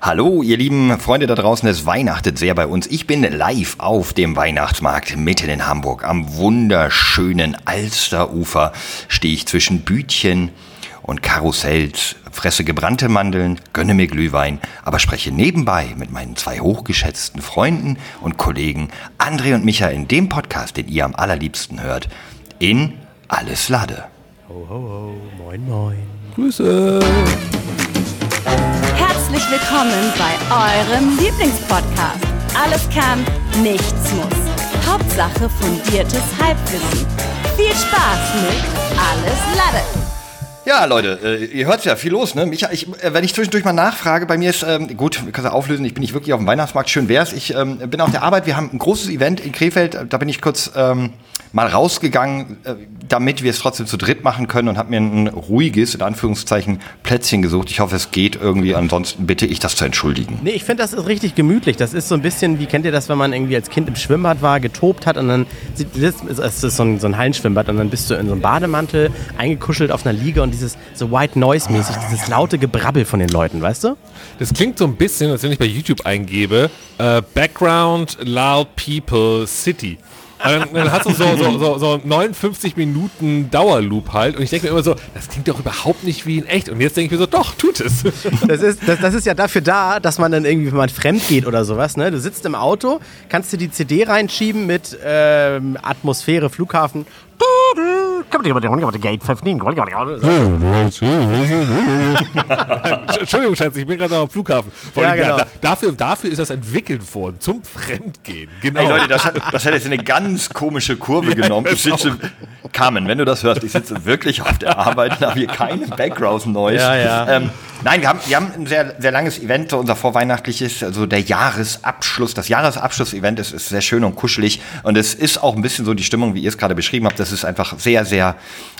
Hallo, ihr lieben Freunde da draußen, es weihnachtet sehr bei uns. Ich bin live auf dem Weihnachtsmarkt mitten in Hamburg. Am wunderschönen Alsterufer stehe ich zwischen Bütchen und Karussells, fresse gebrannte Mandeln, gönne mir Glühwein, aber spreche nebenbei mit meinen zwei hochgeschätzten Freunden und Kollegen André und Micha in dem Podcast, den ihr am allerliebsten hört, in Alles Lade. Ho, ho, ho, moin, moin. Grüße. Herzlich willkommen bei eurem Lieblingspodcast. Alles kann, nichts muss. Hauptsache fundiertes Halbwissen. Viel Spaß mit Alles Lade. Ja, Leute, äh, ihr hört's ja, viel los, ne? Micha, ich, äh, wenn ich zwischendurch mal nachfrage, bei mir ist, ähm, gut, kannst du auflösen, ich bin nicht wirklich auf dem Weihnachtsmarkt, schön wär's. Ich ähm, bin auf der Arbeit, wir haben ein großes Event in Krefeld, da bin ich kurz ähm, mal rausgegangen, äh, damit wir es trotzdem zu dritt machen können und habe mir ein ruhiges, in Anführungszeichen, Plätzchen gesucht. Ich hoffe, es geht irgendwie, ansonsten bitte ich das zu entschuldigen. Nee, ich finde, das ist richtig gemütlich. Das ist so ein bisschen, wie kennt ihr das, wenn man irgendwie als Kind im Schwimmbad war, getobt hat und dann, sieht- es ist so ein, so ein Hallenschwimmbad und dann bist du in so einem Bademantel eingekuschelt auf einer Liege und dieses so White Noise mäßig, dieses laute Gebrabbel von den Leuten, weißt du? Das klingt so ein bisschen, als wenn ich bei YouTube eingebe, äh, Background Loud People City. Dann, dann hast du so, so, so, so 59 Minuten Dauerloop halt und ich denke mir immer so, das klingt doch überhaupt nicht wie in echt. Und jetzt denke ich mir so, doch, tut es. Das ist, das, das ist ja dafür da, dass man dann irgendwie, wenn man fremd geht oder sowas, ne? Du sitzt im Auto, kannst dir die CD reinschieben mit ähm, Atmosphäre, Flughafen. 15. Entschuldigung, Schatz, ich bin gerade noch am Flughafen. Ja, genau. da, dafür, dafür ist das entwickelt worden, zum Fremdgehen. Genau. Ey Leute, das hat, das hat jetzt eine ganz komische Kurve genommen. Ich sitze, Carmen, wenn du das hörst, ich sitze wirklich auf der Arbeit und habe hier keine Background Noise. Ja, ja. Ähm, nein, wir haben, wir haben ein sehr, sehr langes Event, unser vorweihnachtliches, also der Jahresabschluss. Das Jahresabschluss-Event ist, ist sehr schön und kuschelig und es ist auch ein bisschen so die Stimmung, wie ihr es gerade beschrieben habt. Das ist einfach sehr, sehr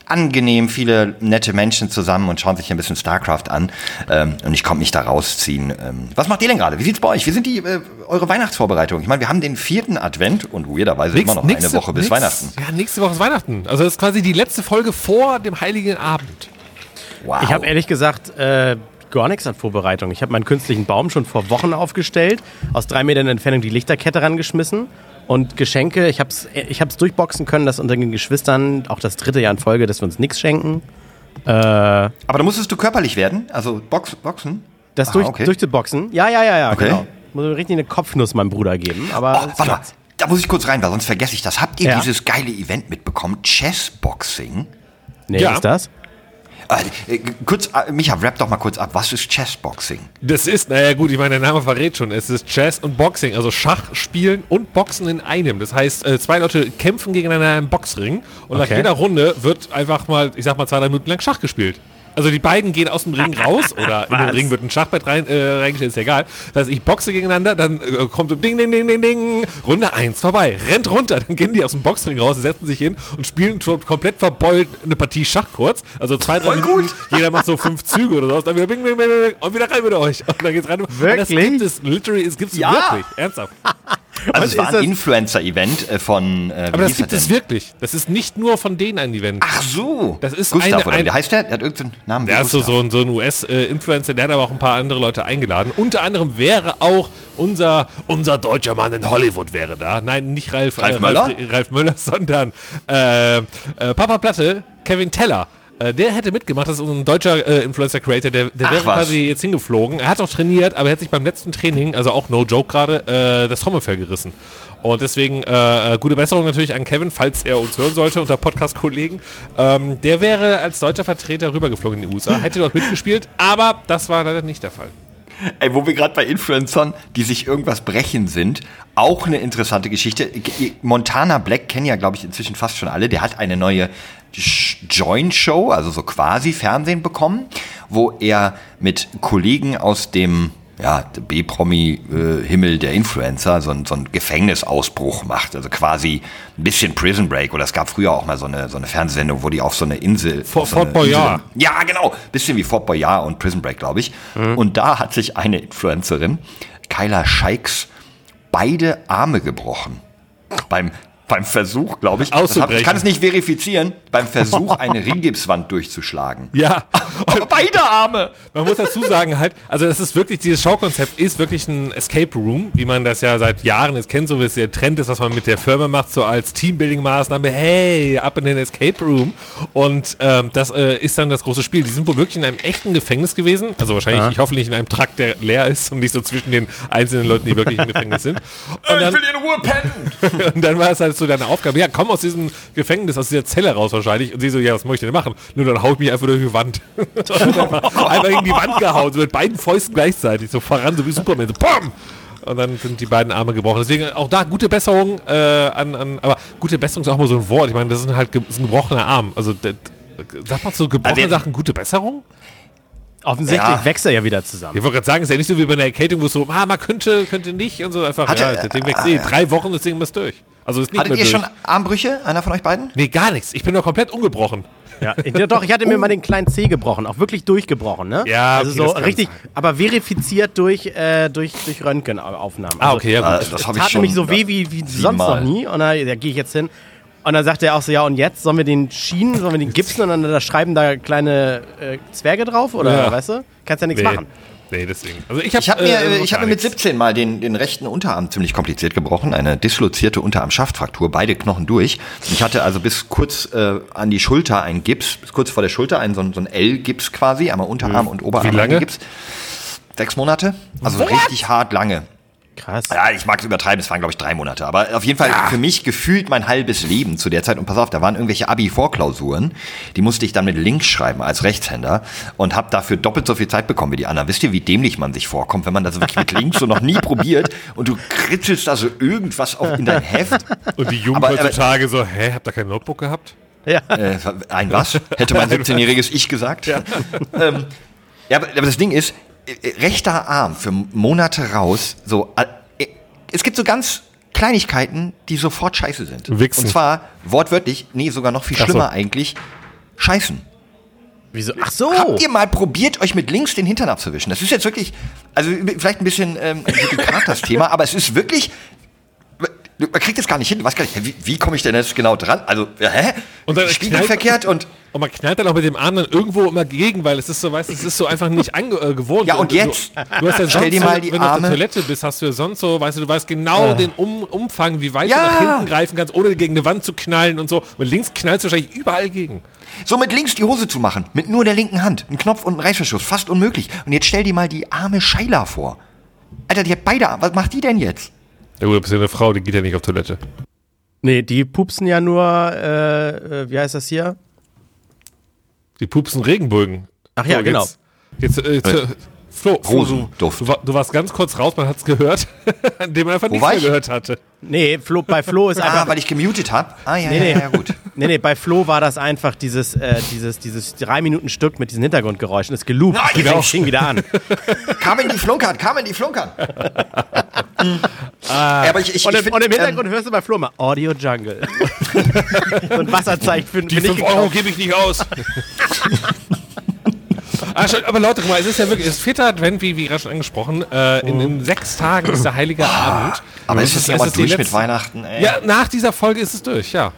angenehm, viele nette Menschen zusammen und schauen sich ein bisschen StarCraft an. Ähm, und ich konnte mich da rausziehen. Ähm, was macht ihr denn gerade? Wie sieht's bei euch? Wie sind die äh, eure Weihnachtsvorbereitungen? Ich meine, wir haben den vierten Advent und weirderweise immer noch eine Woche bis nix- Weihnachten. Ja, nächste Woche ist Weihnachten. Also das ist quasi die letzte Folge vor dem Heiligen Abend. Wow. Ich habe ehrlich gesagt äh, gar nichts an Vorbereitung. Ich habe meinen künstlichen Baum schon vor Wochen aufgestellt, aus drei Metern Entfernung die Lichterkette rangeschmissen und Geschenke. Ich habe es ich hab's durchboxen können, dass unter den Geschwistern auch das dritte Jahr in Folge, dass wir uns nichts schenken. Äh, Aber da musstest du körperlich werden? Also Box, Boxen? das durch, okay. durchzuboxen. Ja, ja, ja, ja, Okay. genau. Muss mir richtig eine Kopfnuss meinem Bruder geben. Aber Oh, warte mal, da muss ich kurz rein, weil sonst vergesse ich das. Habt ihr Ja. dieses geile Event mitbekommen? Chessboxing? Nee, Ja. ist das? Äh, kurz, äh, Micha, rap doch mal kurz ab. Was ist Chessboxing? Das ist, naja gut, ich meine, der Name verrät schon. Es ist Chess und Boxing, also Schach spielen und Boxen in einem. Das heißt, äh, zwei Leute kämpfen gegeneinander im Boxring und nach Okay. jeder Runde wird einfach mal, ich sag mal, zwei, drei Minuten lang Schach gespielt. Also die beiden gehen aus dem Ring raus oder in den? Ring wird ein Schachbrett rein, äh, reingestellt, ist ja egal. Das heißt, ich boxe gegeneinander, dann äh, kommt so Ding, Ding, Ding, Ding, Ding, Runde 1 vorbei, rennt runter, dann gehen die aus dem Boxring raus, setzen sich hin und spielen schon komplett verbeult eine Partie Schach kurz. Also zwei, drei Minuten, jeder macht so fünf Züge oder so, dann wieder Bing, Bing, Bing, Bing, und wieder rein mit euch. Und dann geht's rein. Und das Wirklich? gibt es, literally, es gibt es Ja. wirklich, ernsthaft. Also Und es war ein Influencer-Event äh, von, äh, Aber das gibt es wirklich. Das ist nicht nur von denen ein Event. Ach so. Das ist Gustav, eine- oder ein- wie heißt der? Der hat irgendeinen Namen. Der ist so, ein, so ein US-Influencer, der hat aber auch ein paar andere Leute eingeladen. Unter anderem wäre auch unser, unser deutscher Mann in Hollywood wäre da. Nein, nicht Ralf, Ralf äh, Möller? Ralf, Ralf Möller, sondern äh, äh, Papa Platte, Kevin Teller. Äh, der hätte mitgemacht, das ist ein deutscher äh, Influencer-Creator, der, der Ach, wäre was. quasi jetzt hingeflogen. Er hat auch trainiert, aber er hat sich beim letzten Training, also auch no joke gerade, äh, das Trommelfell gerissen. Und deswegen äh, äh, gute Besserung natürlich an Kevin, falls er uns hören sollte unter Podcast-Kollegen. Ähm, der wäre als deutscher Vertreter rübergeflogen in die USA, hätte dort mitgespielt, aber das war leider nicht der Fall. Ey, wo wir gerade bei Influencern, die sich irgendwas brechen sind, auch eine interessante Geschichte. Montana Black kennen ja, glaube ich, inzwischen fast schon alle. Der hat eine neue Join-Show, also so quasi Fernsehen bekommen, wo er mit Kollegen aus dem ja, B-Promi-Himmel der Influencer so, ein- so einen Gefängnisausbruch macht. Also quasi ein bisschen Prison Break. Oder es gab früher auch mal so eine, so eine Fernsehsendung, wo die auf so eine Insel. Fort- so Fort Boyard. Ja, genau. Bisschen wie Fort Boyard und Prison Break, glaube ich. Und da hat sich eine Influencerin, Kyla Scheiks, beide Arme gebrochen. Beim beim Versuch, glaube ich, das hab, Auszubrechen. ich kann es nicht verifizieren, beim Versuch, eine Ringgipswand durchzuschlagen. Ja. Aber beide Arme! Man muss dazu sagen halt, also das ist wirklich, dieses Schaukonzept ist wirklich ein Escape Room, wie man das ja seit Jahren jetzt kennt, so wie es der Trend ist, was man mit der Firma macht, so als Teambuilding-Maßnahme, hey, ab in den Escape Room. Und ähm, das äh, ist dann das große Spiel. Die sind wohl wirklich in einem echten Gefängnis gewesen, also wahrscheinlich, ich hoffe nicht in einem Trakt, der leer ist und nicht so zwischen den einzelnen Leuten, die wirklich im Gefängnis sind. Und dann, in Ruhe pennen! und dann war es halt so deine Aufgabe, ja, komm aus diesem Gefängnis, aus dieser Zelle raus wahrscheinlich. Und sie so, ja, was möchte ich denn machen? Nur dann hau ich mich einfach durch die Wand. Einfach, gegen die Wand gehauen, so mit beiden Fäusten gleichzeitig, so voran, so wie Superman, so BAM! Und dann sind die beiden Arme gebrochen. Deswegen auch da gute Besserung äh, an, an, aber gute Besserung ist auch mal so ein Wort. Ich meine, das ist halt ge ist ein gebrochener Arm. Also, das, sagt man zu gebrochenen Also, Sachen gute Besserung? Offensichtlich Ja. wächst er ja wieder zusammen. Ich wollte gerade sagen, ist ja nicht so wie bei einer Erkältung, wo es so, ah, man könnte, könnte nicht und so einfach, Hatte- ja, das Ding wächst eh. Drei Wochen, das Ding ist durch. Also ist nicht Hattet ihr durch. schon Armbrüche, einer von euch beiden? Nee, gar nichts. Ich bin doch komplett ungebrochen. Ja, ja, doch, ich hatte mir mal den kleinen C gebrochen, auch wirklich durchgebrochen, ne? Ja, also okay, so das kann richtig, sein. aber verifiziert durch, äh, durch, durch Röntgenaufnahmen. Ah, Also, okay, ja Ah, gut. das habe ich tat schon. nämlich so weh wie, wie sonst noch nie. Und da, da gehe ich jetzt hin. Und dann sagt er auch so, ja, und jetzt sollen wir den schienen, sollen wir den gipsen und dann da schreiben da kleine äh, Zwerge drauf? Oder Ja. weißt du? Kannst ja nichts Nee. machen. Nee, deswegen. Also ich habe Ich habe mir, äh, äh, ich hab mir mit 17 mal den, den rechten Unterarm ziemlich kompliziert gebrochen, eine dislozierte Unterarm-Schaftfraktur, beide Knochen durch. Ich hatte also bis kurz äh, an die Schulter einen Gips, bis kurz vor der Schulter einen so, ein- so ein L-Gips quasi, einmal Unterarm und Oberarm Wie lange? Gips. Sechs Monate, also richtig hart lange. Krass. Ja, ich mag es übertreiben, es waren glaube ich drei Monate, aber auf jeden Fall für mich gefühlt mein halbes Leben zu der Zeit. Und pass auf, da waren irgendwelche Abi-Vorklausuren, die musste ich dann mit links schreiben als Rechtshänder und habe dafür doppelt so viel Zeit bekommen wie die anderen. Wisst ihr, wie dämlich man sich vorkommt, wenn man das wirklich mit links so noch nie probiert und du kritzelst da so irgendwas auf in dein Heft? Und die Jugend Aber- aber- heutzutage so, hä, habt ihr kein Notebook gehabt? Ja. Äh, ein was? Hätte mein 17-jähriges Ich gesagt. Ja, ähm, ja aber, aber das Ding ist, äh, äh, rechter Arm für Monate raus, so, äh, es gibt so ganz Kleinigkeiten, die sofort scheiße sind. Wichsen. Und zwar wortwörtlich, nee, sogar noch viel Ach so. schlimmer eigentlich, scheißen. Wieso? Ach so. Habt ihr mal probiert, euch mit links den Hintern abzuwischen? Das ist jetzt wirklich, also vielleicht ein bisschen ähm, das Thema, aber es ist wirklich, man kriegt es gar nicht hin. Weißt gar nicht, wie, wie komme ich denn jetzt genau dran? Also, hä? Und dann Spiegel knallt- verkehrt und Und man knallt dann auch mit dem Arm dann irgendwo immer gegen, weil es ist so, weißt du, es ist so einfach nicht ange äh, gewohnt. Ja, und jetzt? Du, du hast ja Stell sonst, dir mal wenn du auf der Toilette bist, hast du ja sonst so, weißt du, du weißt genau den um Umfang, wie weit Ja. du nach hinten greifen kannst, ohne gegen eine Wand zu knallen und so. Und links knallst du wahrscheinlich überall gegen. So mit links die Hose zu machen, mit nur der linken Hand, ein Knopf und ein Reißverschluss, fast unmöglich. Und jetzt stell dir mal die arme Scheila vor. Alter, die hat beide Arme. Was macht die denn jetzt? Ja gut, du bist ja eine Frau, die geht ja nicht auf Toilette. Nee, die pupsen ja nur, äh, äh, wie heißt das hier? Die pupsen Regenbögen. Ach ja, genau. Jetzt, jetzt äh, jetzt, äh, Flo, Flo du, du, du warst ganz kurz raus, man hat es gehört, an dem man einfach nichts war mehr ich? gehört hatte. Nee, Flo, bei Flo ist Ah, einfach. weil ich gemutet habe. Ah, ja, Nee, ja, nee. ja, ja, gut. Nee, nee, bei Flo war das einfach dieses, äh, dieses, dieses drei Minuten Stück mit diesen Hintergrundgeräuschen. Das geloopt. Ja, Das genau. fing wieder an. Kamen die Flunkern, kamen die Ja, aber ich, ich, Und ich im, find, und im ähm, Hintergrund hörst du bei Flo mal Audio Jungle. ein Wasserzeichen für, Die für nicht 5 Euro gebe ich nicht aus. ah, schon, aber Leute, guck mal, es ist ja wirklich, es ist vierter Advent, wie, wie gerade schon angesprochen. Äh, in, in sechs Tagen ist der Heilige Abend. aber Und ist es ist ja mal durch mit Weihnachten, ey. Ja, nach dieser Folge ist es durch, ja.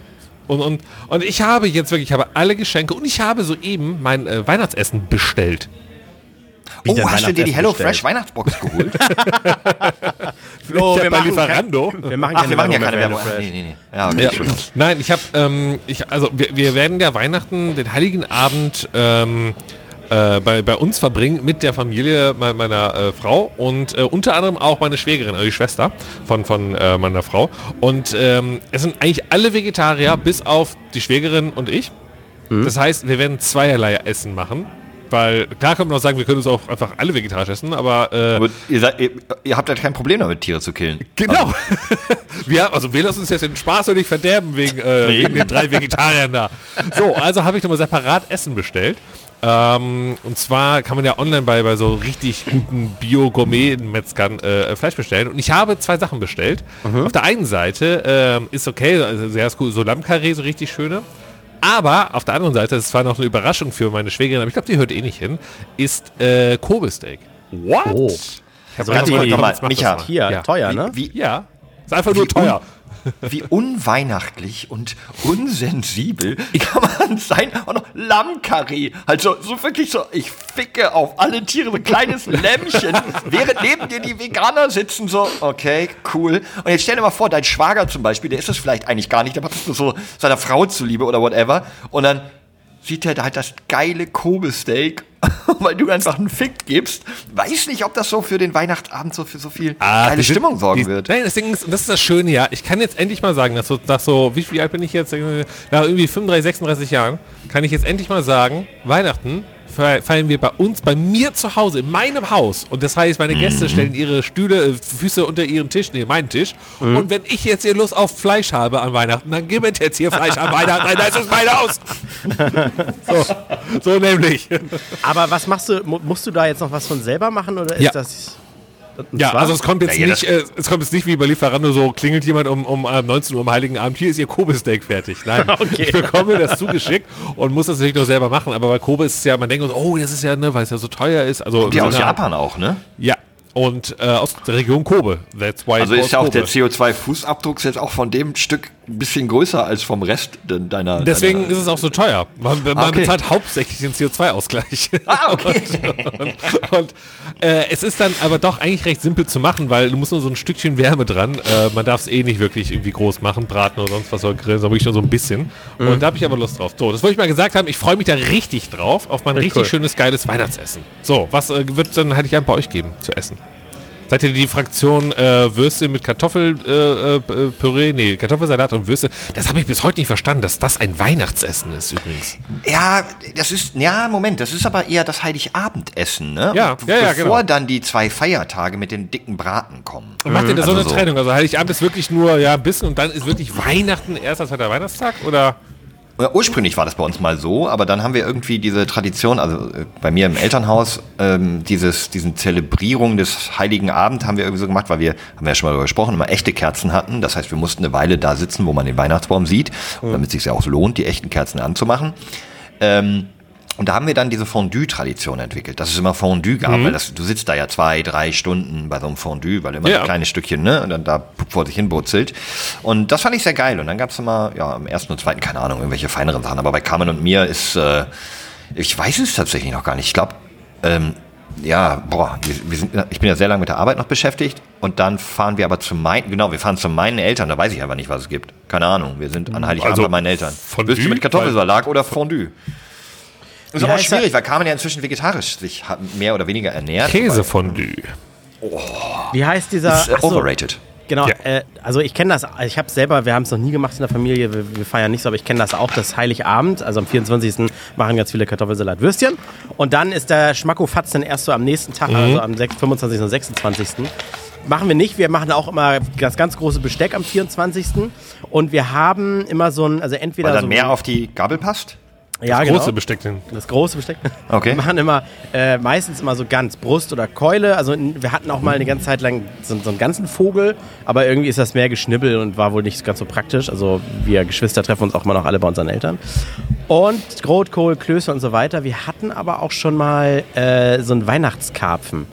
Und, und, und ich habe jetzt wirklich, ich habe alle Geschenke und ich habe soeben mein äh, Weihnachtsessen bestellt. Oh, dein hast du dir die Weihnachtsessen Hello bestellt? Fresh Weihnachtsbox geholt? Flo, wir bei machen, Lieferando. kein, wir machen Ach, wir machen ja keine Werbung. HelloFresh. Nee, nee, nee. Ja, okay, Ja. Nein, ich habe, ähm, ich, also wir, wir werden ja Weihnachten, den Heiligen Abend ähm, äh, bei, bei uns verbringen mit der Familie me- meiner äh, Frau und äh, unter anderem auch meine Schwägerin, also die Schwester von, von äh, meiner Frau. Und ähm, es sind eigentlich alle Vegetarier, bis auf die Schwägerin und ich. Das heißt, wir werden zweierlei Essen machen. Weil klar kann man auch sagen, wir können uns auch einfach alle vegetarisch essen, aber, äh, Aber ihr, seid, ihr, ihr habt halt kein Problem damit, Tiere zu killen. Genau. wir, also wir lassen uns jetzt den Spaß und nicht verderben wegen, äh, wegen den drei Vegetariern da. So, also habe ich nochmal separat Essen bestellt. Ähm, und zwar kann man ja online bei, bei so richtig guten Bio-Gourmet-Metzgern äh, Fleisch bestellen. Und ich habe zwei Sachen bestellt. Auf der einen Seite ähm, ist okay, also sehr cool, so Lammkarree, so richtig schöne. Aber auf der anderen Seite, das war noch eine Überraschung für meine Schwägerin, aber ich glaube, die hört eh nicht hin, ist äh, Kobe-Steak. What? Oh. Ich hab So gedacht, richtig- komm, Warte mal, jetzt mach das Micha. Hier, Ja. teuer, ne? Wie, Ja. Ist einfach nur Wie teuer. Wie unweihnachtlich und unsensibel kann man sein? Und noch Lammkarree. Also so wirklich so, ich ficke auf alle Tiere, so ein kleines Lämmchen, während neben dir die Veganer sitzen, so, okay, cool. Und jetzt stell dir mal vor, dein Schwager zum Beispiel, der ist es vielleicht eigentlich gar nicht, der macht es nur so seiner Frau zuliebe oder whatever. Und dann sieht er da halt das geile Kobe-Steak, weil du einfach einen Fick gibst. Weiß nicht, ob das so für den Weihnachtsabend so für so viel geile die sind- Stimmung sorgen die, wird. Nein, das Ding ist, das ist das Schöne, ja. Ich kann jetzt endlich mal sagen, dass so, dass so wie, wie alt bin ich jetzt? Nach irgendwie 35, 36 Jahren, kann ich jetzt endlich mal sagen, Weihnachten fe- feiern wir bei uns, bei mir zu Hause, in meinem Haus. Und das heißt, meine Gäste stellen ihre Stühle, äh, Füße unter ihren Tisch, nee, meinen Tisch. Und wenn ich jetzt hier Lust auf Fleisch habe an Weihnachten, dann gib mir jetzt hier Fleisch an Weihnachten, nein, das ist mein Haus. so, so nämlich. Aber was machst du, mu- musst du da jetzt noch was von selber machen oder ist Ja. das... Ja, also es kommt jetzt Ja, ja, nicht, äh, es kommt jetzt nicht wie bei Lieferando so, klingelt jemand um, um äh, 19 Uhr am Heiligen Abend, hier ist ihr Kobe-Steak fertig. Nein, Okay. ich bekomme das zugeschickt und muss das natürlich noch selber machen. Aber bei Kobe ist es ja, man denkt, so, oh, das ist ja, ne, weil es ja so teuer ist. Also, Die so aus Japan auch, ne? Ja, und äh, aus der Region Kobe. That's why Also ist ja auch Kobe. der CO2-Fußabdruck jetzt auch von dem Stück ein bisschen größer als vom Rest de- deiner. Deswegen deiner ist es auch so teuer. Man, man Ah, okay. bezahlt hauptsächlich den CO2-Ausgleich. Ah, okay. und und äh, es ist dann aber doch eigentlich recht simpel zu machen, weil du musst nur so ein Stückchen Wärme dran. Äh, man darf es eh nicht wirklich irgendwie groß machen, braten oder sonst was oder grillen, sondern wirklich nur so ein bisschen. Mhm. Und da habe ich aber Lust drauf. So, das wollte ich mal gesagt haben. Ich freue mich da richtig drauf, auf mein richtig cool. schönes, geiles Weihnachtsessen. So, was äh, wird dann hätte ich ein bei euch geben zu essen? Seid ihr die Fraktion äh, Würste mit Kartoffelpüree? Äh, äh, Püree? nee, Kartoffelsalat und Würste. Das habe ich bis heute nicht verstanden, dass das ein Weihnachtsessen ist übrigens. Ja, das ist, ja, Moment, das ist aber eher das Heiligabendessen, ne? Ja, ja, ja, Bevor genau. dann die zwei Feiertage mit den dicken Braten kommen. Und macht ihr da so Also eine so. Trennung? Also Heiligabend ist wirklich nur ja ein bisschen und dann ist wirklich Weihnachten erster, zweiter Weihnachtstag? Oder? Ursprünglich war das bei uns mal so, aber dann haben wir irgendwie diese Tradition, also äh, bei mir im Elternhaus, ähm, dieses, diesen Zelebrierung des Heiligen Abend haben wir irgendwie so gemacht, weil wir, haben wir ja schon mal darüber gesprochen, immer echte Kerzen hatten. Das heißt, wir mussten eine Weile da sitzen, wo man den Weihnachtsbaum sieht, damit es sich ja auch lohnt, die echten Kerzen anzumachen. Ähm, und da haben wir dann diese Fondue-Tradition entwickelt, dass es immer Fondue gab, weil das, du sitzt da ja zwei, drei Stunden bei so einem Fondue, weil immer Ja. ein kleines Stückchen, ne, und dann da vor sich hin brutzelt. Und das fand ich sehr geil. Und dann gab es immer, ja, am ersten und zweiten, keine Ahnung, irgendwelche feineren Sachen. Aber bei Carmen und mir ist, äh, ich weiß es tatsächlich noch gar nicht. Ich glaube, ähm, ja, boah, wir, wir sind, ich bin ja sehr lange mit der Arbeit noch beschäftigt und dann fahren wir aber zu meinen, genau, wir fahren zu meinen Eltern, da weiß ich aber nicht, was es gibt. Keine Ahnung, wir sind an Heiligabend Also, bei meinen Eltern. Fondue? Würstchen mit Kartoffelsalat oder Fondue? Ist Wie aber auch schwierig, weil Carmen ja inzwischen vegetarisch sich mehr oder weniger ernährt. Käsefondue. Wie heißt dieser... Das ist äh, overrated. Genau, Ja. äh, also ich kenne das, ich habe selber, wir haben es noch nie gemacht in der Familie, wir, wir feiern nicht so, aber ich kenne das auch, das Heiligabend, also am 24. machen ganz viele Kartoffelsalat-Würstchen und dann ist der Schmackofatz dann erst so am nächsten Tag, also am 6, 25. und 26. Machen wir nicht, wir machen auch immer das ganz große Besteck am 24. Und wir haben immer so ein, also entweder Weil dann so mehr auf die Gabel passt? Ja, Große genau. Besteck denn. Das große Besteck. Okay. Wir machen immer äh, meistens immer so ganz Brust oder Keule. Also wir hatten auch mal eine ganze Zeit lang so, so einen ganzen Vogel, aber irgendwie ist das mehr Geschnibbel und war wohl nicht ganz so praktisch. Also wir Geschwister treffen uns auch immer noch alle bei unseren Eltern. Und Rotkohl, Klöße und so weiter. Wir hatten aber auch schon mal äh, so einen Weihnachtskarpfen.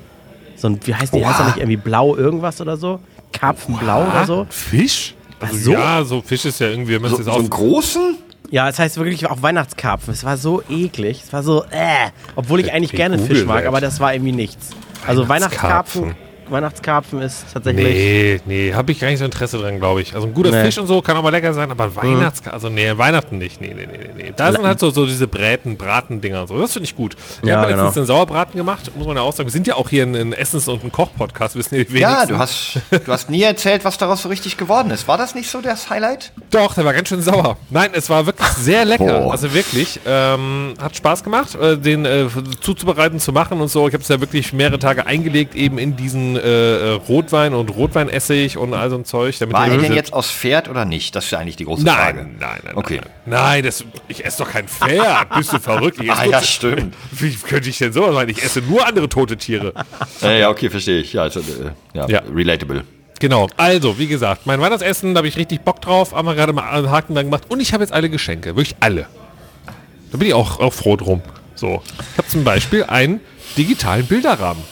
So ein, wie heißt die? Oha. Heißt nicht irgendwie blau irgendwas oder so? Karpfenblau oder so? Fisch? Ach Also, so. Ja, so Fisch ist ja irgendwie, wenn man So, es so einen auf... großen? Ja, es heißt wirklich auch Weihnachtskarpfen. Es war so eklig. Es war so, äh. Obwohl ich eigentlich Ich gerne Fisch mag, aber das war irgendwie nichts. Also Weihnachtskarpfen. Weihnachtskarpfen, Weihnachtskarpfen ist tatsächlich. Nee, nee, habe ich gar nicht so Interesse dran, glaube ich. Also ein guter Nee. Fisch und so kann auch mal lecker sein, aber Weihnachts... Also nee, Weihnachten nicht. Nee, nee, nee, nee, nee. Da sind halt so, so diese Bräten, Bratendinger und so. Das finde ich gut. Wir Ja, haben letztens genau. einen Sauerbraten gemacht, muss man ja auch sagen. Wir sind ja auch hier ein, ein Essens- und ein Koch-Podcast, wissen die wenigsten. Ja, du hast, du hast nie erzählt, was daraus so richtig geworden ist. War das nicht so das Highlight? Doch, der war ganz schön sauer. Nein, es war wirklich sehr lecker. Boah. Also wirklich, ähm, hat Spaß gemacht, äh, den äh, zuzubereiten, zu machen und so. Ich habe es ja wirklich mehrere Tage eingelegt, eben in diesen äh, äh, Rotwein und Rotweinessig und all so ein Zeug. Damit War er denn jetzt aus Pferd oder nicht? Das ist eigentlich die große Frage. Nein, nein, nein. Okay. Nein, nein das, ich esse doch kein Pferd. Bist du verrückt? Ich Ah, ja, stimmt. Wie könnte ich denn sowas machen? Ich esse nur andere tote Tiere. Äh, ja, okay, verstehe ich. Ja, also, äh, ja, Ja. relatable. Genau, also, wie gesagt, mein Weihnachtsessen, da habe ich richtig Bock drauf, haben wir gerade mal einen Haken dran gemacht und ich habe jetzt alle Geschenke, wirklich alle. Da bin ich auch, auch froh drum. So, ich habe zum Beispiel einen digitalen Bilderrahmen.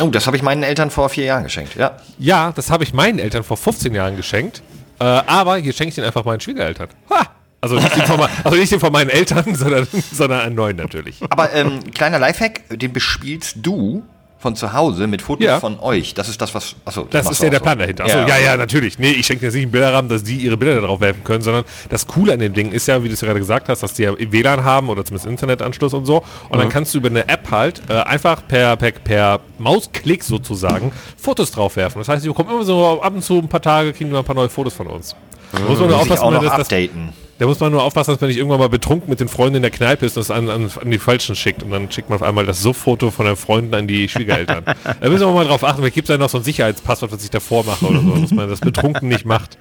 Oh, das habe ich meinen Eltern vor vier Jahren geschenkt. Ja. Ja, das habe ich meinen Eltern vor 15 Jahren geschenkt. Äh, aber hier schenke ich den einfach meinen Schwiegereltern. Ha! Also nicht, den von, also nicht den von meinen Eltern, sondern, sondern einen neuen natürlich. Aber ähm, kleiner Lifehack, den bespielst du von zu Hause mit Fotos Ja. von euch. Das ist das, was. Achso, Das ist ja der Plan dahinter. Achso, ja, ja, natürlich. Nee, ich schenke jetzt nicht einen Bilderrahmen, dass die ihre Bilder darauf werfen können, sondern das Coole an dem Ding ist ja, wie du es ja gerade gesagt hast, dass die ja WLAN haben oder zumindest Internetanschluss und so. Und dann kannst du über eine App halt äh, einfach per, per, per Mausklick sozusagen Fotos drauf werfen. Das heißt, die bekommen immer so ab und zu ein paar Tage, kriegen wir ein paar neue Fotos von uns. Da muss man nur aufpassen, auch noch das, das, updaten. Da muss man nur aufpassen, dass man nicht irgendwann mal betrunken mit den Freunden in der Kneipe ist und das an, an, an die Falschen schickt. Und dann schickt man auf einmal das Suff-Foto von den Freunden an die Schwiegereltern. da müssen wir mal drauf achten, vielleicht gibt es ja noch so ein Sicherheitspasswort, was ich davor mache oder so, dass man das betrunken nicht macht.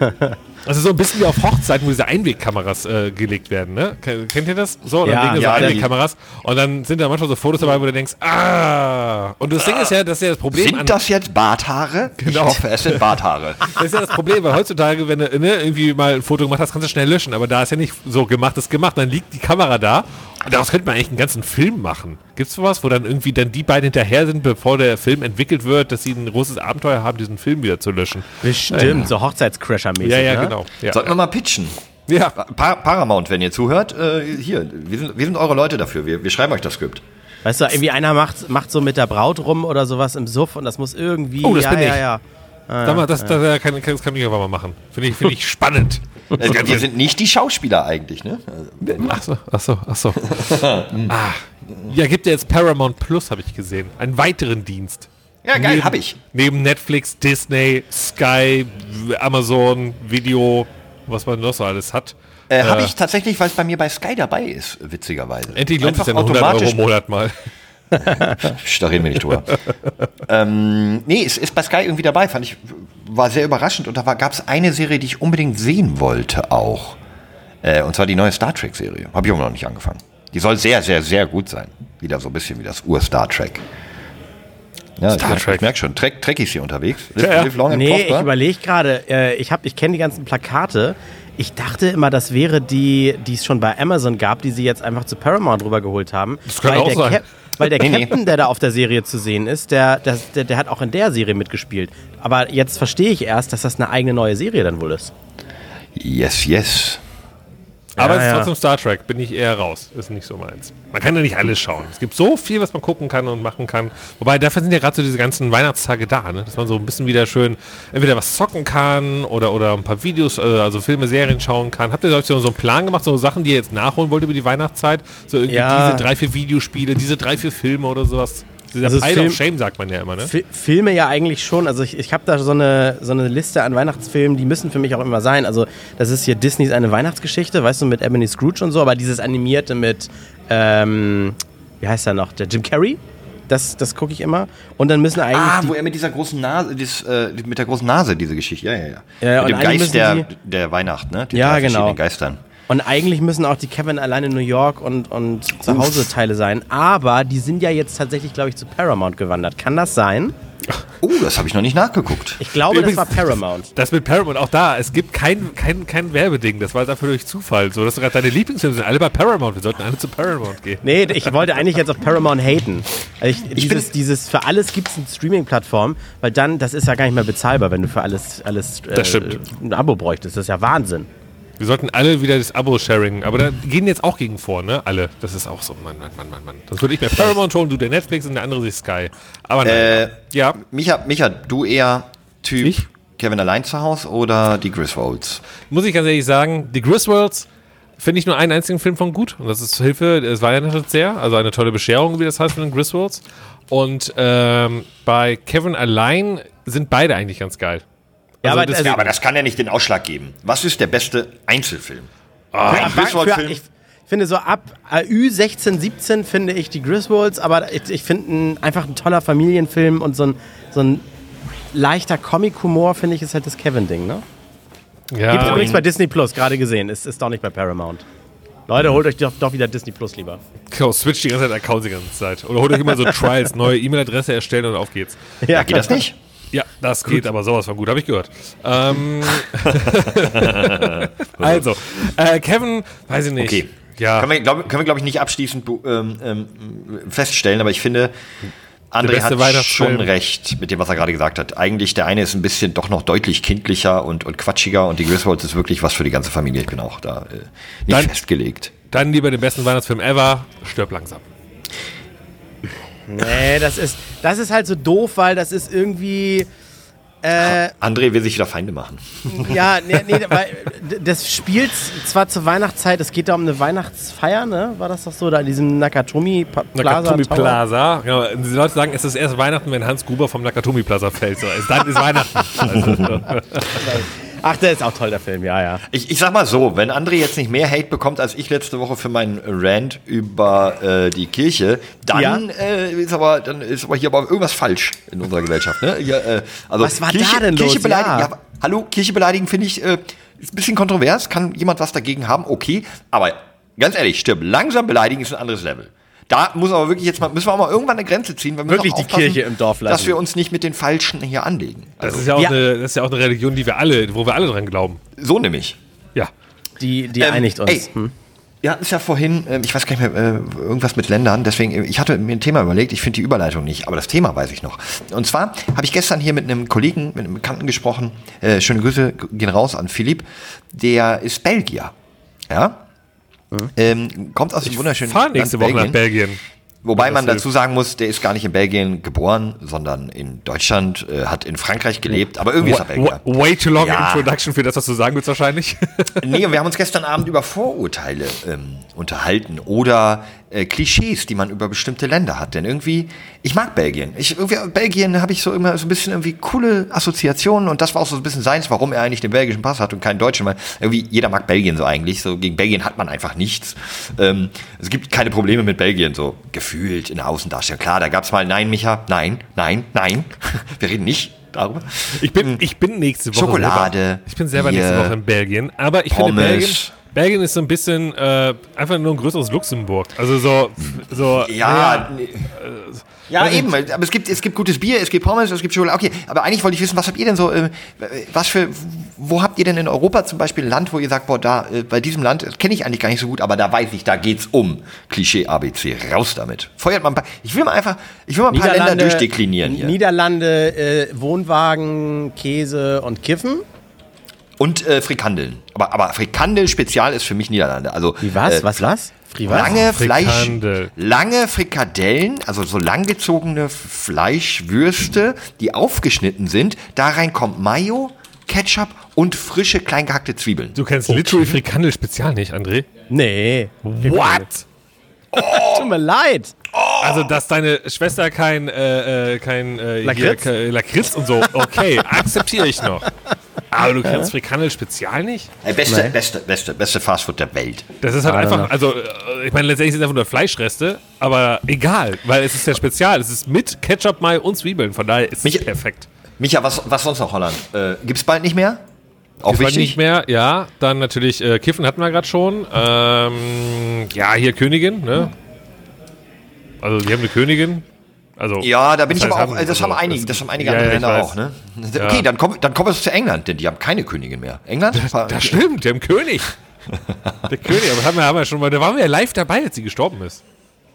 Das ist so ein bisschen wie auf Hochzeiten, wo diese Einwegkameras äh, gelegt werden, ne? Ken- Kennt ihr das? So, dann Ja, legen so ja, die- Einwegkameras und dann sind da manchmal so Fotos dabei, wo du denkst, ah! Und das Ding ist ja, das ist ja das Problem Sind das jetzt Barthaare? Genau. Ich hoffe, es sind Barthaare. Das ist ja das Problem, weil heutzutage, wenn du ne, irgendwie mal ein Foto gemacht hast, kannst du schnell löschen. Aber da ist ja nicht so gemacht, ist gemacht. Dann liegt die Kamera da. Daraus könnte man eigentlich einen ganzen Film machen. Gibt es sowas, wo dann irgendwie dann die beiden hinterher sind, bevor der Film entwickelt wird, dass sie ein großes Abenteuer haben, diesen Film wieder zu löschen? Bestimmt, so Hochzeitscrasher-mäßig. Ja, ja, ne? genau. Ja, Sollten wir mal pitchen. ja. Pa Paramount, wenn ihr zuhört, äh, hier, wir sind, wir sind eure Leute dafür. Wir, wir schreiben euch das Skript. Weißt du, irgendwie einer macht, macht so mit der Braut rum oder sowas im Suff und das muss irgendwie. Oh, das ja, bin ja, ich. ja. Sag mal, das, das, das, kann, das kann ich einfach mal machen. Finde ich, finde ich spannend. Äh, wir sind nicht die Schauspieler eigentlich, ne? Ach so, ach so, ach so. ah. Ja, gibt ja jetzt Paramount Plus, habe ich gesehen. Einen weiteren Dienst. Ja, geil, Neben- hab ich. Neben Netflix, Disney, Sky, Amazon, Video, was man noch so alles hat. Äh, Habe ich tatsächlich, weil es bei mir bei Sky dabei ist, witzigerweise. Endlich lohnt sich ja 100 Euro automatisch. im Monat mal. Da reden wir nicht drüber. ähm, nee, es ist bei Sky irgendwie dabei, fand ich, war sehr überraschend. Und da gab es eine Serie, die ich unbedingt sehen wollte auch. Äh, und zwar die neue Star Trek-Serie. Habe ich aber noch nicht angefangen. Die soll sehr, sehr, sehr gut sein. Wieder so ein bisschen wie das Ur-Star Trek. Ja, Star ich, Trek. Ich merke schon, Trek, Trekkies hier unterwegs. Live, Ja, live long and Nee, ich überlege gerade, äh, ich, hab- ich kenne die ganzen Plakate. Ich dachte immer, das wäre die, die es schon bei Amazon gab, die sie jetzt einfach zu Paramount rübergeholt haben. Das kann weil auch sein. Cap- weil der. Captain, der da auf der Serie zu sehen ist, der, der, der, der hat auch in der Serie mitgespielt. Aber jetzt verstehe ich erst, dass das eine eigene neue Serie dann wohl ist. Yes, yes. Aber Ja, es ist trotzdem Star Trek, bin ich eher raus. Ist nicht so meins. Man kann ja nicht alles schauen. Es gibt so viel, was man gucken kann und machen kann. Wobei, dafür sind ja gerade so diese ganzen Weihnachtstage da, ne? dass man so ein bisschen wieder schön entweder was zocken kann oder, oder ein paar Videos, äh, also Filme, Serien schauen kann. Habt ihr euch so so einen Plan gemacht, so Sachen, die ihr jetzt nachholen wollt über die Weihnachtszeit? So irgendwie Ja. diese drei, vier Videospiele, diese drei, vier Filme oder sowas? Dieser Also Pile Film- of Shame sagt man ja immer, ne? Fi- Filme ja eigentlich schon. Also ich, ich habe da so eine, so eine Liste an Weihnachtsfilmen, die müssen für mich auch immer sein. Also das ist hier Disneys eine Weihnachtsgeschichte, weißt du, mit Ebony Scrooge und so, aber dieses animierte mit, ähm, wie heißt er noch, der Jim Carrey, das, das gucke ich immer. Und dann müssen eigentlich Ah, wo er mit dieser großen Nase, dieses, äh, mit der großen Nase, diese Geschichte. Ja, ja, ja. Ja, und mit dem Geist der, der Weihnacht, ne? Die Ja, genau. Geistern. Und eigentlich müssen auch die Kevin allein in New York und, und zu Hause Teile sein. Aber die sind ja jetzt tatsächlich, glaube ich, zu Paramount gewandert. Kann das sein? Oh, das habe ich noch nicht nachgeguckt. Ich glaube, Übrigens- das war Paramount. Das mit Paramount, auch da, es gibt kein, kein, kein Werbeding, das war einfach durch Zufall. So, dass du gerade deine Lieblingsfilme sind alle bei Paramount. Wir sollten alle zu Paramount gehen. Nee, ich wollte eigentlich jetzt auf Paramount haten. Also ich, dieses, dieses, für alles gibt es eine Streaming-Plattform, weil dann, das ist ja gar nicht mehr bezahlbar, wenn du für alles, alles äh, Das stimmt. ein Abo bräuchtest. Das ist ja Wahnsinn. Wir sollten alle wieder das Abo-Sharing, aber da gehen jetzt auch gegen vor, ne? Alle. Das ist auch so, Mann, Mann, Mann, Mann, Mann. Das würde ich mir Paramount holen, du der Netflix und der andere sich Sky. Aber nein. Äh, ja, Micha, Micha, du eher Typ Ich? Kevin allein zu Hause oder die Griswolds? muss ich ganz ehrlich sagen, die Griswolds finde ich nur einen einzigen Film von gut. Und das ist Hilfe, es war ja nicht sehr. Also eine tolle Bescherung, wie das heißt mit den Griswolds. Und ähm, bei Kevin allein sind beide eigentlich ganz geil. Ja, Also aber deswegen- Ja, aber das kann ja nicht den Ausschlag geben. Was ist der beste Einzelfilm? Ah, Ein Griswold-Film? ich finde so ab AÜ 16, 17 finde ich die Griswolds, aber ich, ich finde ein- einfach ein toller Familienfilm und so ein, so ein leichter Comic-Humor, finde ich, ist halt das Kevin-Ding, ne? ja, Gibt übrigens bei Disney Plus, gerade gesehen. Ist, ist doch nicht bei Paramount. Leute, holt euch doch, doch wieder Disney Plus lieber. Genau, switch die ganze Zeit Accounts die ganze Zeit. Oder holt euch immer so Trials, neue E-Mail-Adresse erstellen und auf geht's. Ja, geht das nicht? Ja, das geht aber sowas von gut, habe ich gehört. Ähm, also, äh, Kevin, weiß ich nicht. Okay. Ja, Können wir, glaube glaub ich, nicht abschließend ähm, ähm, feststellen, aber ich finde, André hat schon recht mit dem, was er gerade gesagt hat. Eigentlich, der eine ist ein bisschen doch noch deutlich kindlicher und, und quatschiger und die Griswolds ist wirklich was für die ganze Familie. Ich bin auch da äh, nicht Dann- festgelegt. Dann lieber den besten Weihnachtsfilm ever, stirb langsam. Nee, das ist, das ist halt so doof, weil das ist irgendwie. Äh, André will sich wieder Feinde machen. ja, nee, nee, weil das spielt zwar zur Weihnachtszeit, es geht da um eine Weihnachtsfeier, ne? War das doch so, da in diesem Nakatomi Plaza? Nakatomi Tower? Plaza. Genau, die Leute sagen, es ist erst Weihnachten, wenn Hans Gruber vom Nakatomi Plaza fällt. So, es- dann ist Weihnachten. Also, Ach, der ist auch toll, der Film, ja, ja. Ich, ich sag mal so, wenn André jetzt nicht mehr Hate bekommt als ich letzte Woche für meinen Rant über äh, die Kirche, dann, Ja. äh, ist aber, dann ist aber hier aber irgendwas falsch in unserer Gesellschaft. Ne? Hier, äh, also Was war Kirche, da denn Kirche los? beleidigen, Ja. ja. hallo, Kirche beleidigen finde ich, äh, ist ein bisschen kontrovers, kann jemand was dagegen haben, okay, aber ganz ehrlich, stirb, langsam beleidigen ist ein anderes Level. Da muss aber wirklich jetzt mal, müssen wir auch mal irgendwann eine Grenze ziehen. Wir müssen Wirklich die Kirche im Dorf lassen. Dass wir uns nicht mit den Falschen hier anlegen. das, Also, ist ja auch Ja. Eine, das ist ja auch eine Religion, die wir alle, wo wir alle dran glauben. so nämlich. Ja. Die, die Ähm, einigt uns. ey, Hm? Wir hatten es ja vorhin, ähm, ich weiß gar nicht mehr, äh, irgendwas mit Ländern, deswegen, äh, ich hatte mir ein Thema überlegt, ich finde die Überleitung nicht, aber das Thema weiß ich noch. Und zwar habe ich gestern hier mit einem Kollegen, mit einem Bekannten gesprochen, äh, schöne Grüße gehen raus an Philipp, der ist Belgier. Ja? Ähm, kommt aus dem wunderschönen Fahr nächste Woche nach Belgien. Wobei man dazu sagen muss, der ist gar nicht in Belgien geboren, sondern in Deutschland, äh, hat in Frankreich gelebt, aber irgendwie ist er Belgier. Wa- Way too long Ja. introduction für das, was du sagen willst wahrscheinlich. Nee, und wir haben uns gestern Abend über Vorurteile ähm, unterhalten oder äh, Klischees, die man über bestimmte Länder hat. Denn irgendwie, ich mag Belgien. Ich, irgendwie, Belgien habe ich so immer so ein bisschen irgendwie coole Assoziationen und das war auch so ein bisschen seins, warum er eigentlich den belgischen Pass hat und keinen deutschen. Weil irgendwie jeder mag Belgien so eigentlich. So gegen Belgien hat man einfach nichts. Ähm, es gibt keine Probleme mit Belgien, so gefühlt in der Außendarstellung. Klar, da gab es mal Nein, Micha, nein, nein, nein. wir reden nicht darüber. Ich bin, ich bin nächste Woche. Schokolade, Selber, ich bin selber Bier, nächste Woche in Belgien. Aber ich finde Pommes. Belgien. Belgien ist so ein bisschen äh, einfach nur ein größeres Luxemburg. Also so, so Ja, naja, nee. ja eben, aber es gibt, es gibt gutes Bier, es gibt Pommes, es gibt Schokolade. Okay, aber eigentlich wollte ich wissen, was habt ihr denn so, äh, was für, wo habt ihr denn in Europa zum Beispiel ein Land, wo ihr sagt, boah, da, äh, bei diesem Land, das kenne ich eigentlich gar nicht so gut, aber da weiß ich, da geht's um Klischee ABC. Raus damit. Feuert mal ein paar, ich will mal einfach, ich will mal ein paar Länder durchdeklinieren hier. Niederlande, äh, Wohnwagen, Käse und Kiffen. Und äh, Frikandeln. Aber, aber Frikandel spezial ist für mich Niederlande. Also, Wie was? Äh, was, was? Was? Lange Fleisch, Frikandel. lange Frikadellen, also so langgezogene Fleischwürste, die aufgeschnitten sind. Da rein kommt Mayo, Ketchup und frische klein gehackte Zwiebeln. du kennst literally Frikandel Spezial nicht, André. Nee. What? Tut mir leid. Also, dass deine Schwester kein, äh, äh, kein äh, Lakritz? Hier, ke- Lakritz und so, okay, akzeptiere ich noch. Aber du kennst Frikandel Spezial nicht? Äh, beste, Nee. beste, beste, beste Fastfood der Welt. Das ist halt I einfach, also äh, ich meine, letztendlich sind es einfach nur Fleischreste, aber egal, weil es ist ja spezial. Es ist mit Ketchup, Mayo und Zwiebeln, von daher ist es Mich- perfekt. Micha, was, was sonst noch Holland? Äh, gibt's bald nicht mehr? Auch war wichtig. nicht mehr, ja. Dann natürlich äh, Kiffen hatten wir gerade schon. Ähm, ja, hier Königin, ne? Also, die haben eine Königin. Also, Ja, da bin ich das aber auch, haben- das haben also, einige, das- das haben einige Ja, andere ja, Länder auch, ne? Ja. Okay, dann kommen, dann kommen wir zu England, denn die haben keine Königin mehr. England? Das stimmt, die haben König. Der König, aber das haben wir, haben wir schon mal, da waren wir ja live dabei, als sie gestorben ist.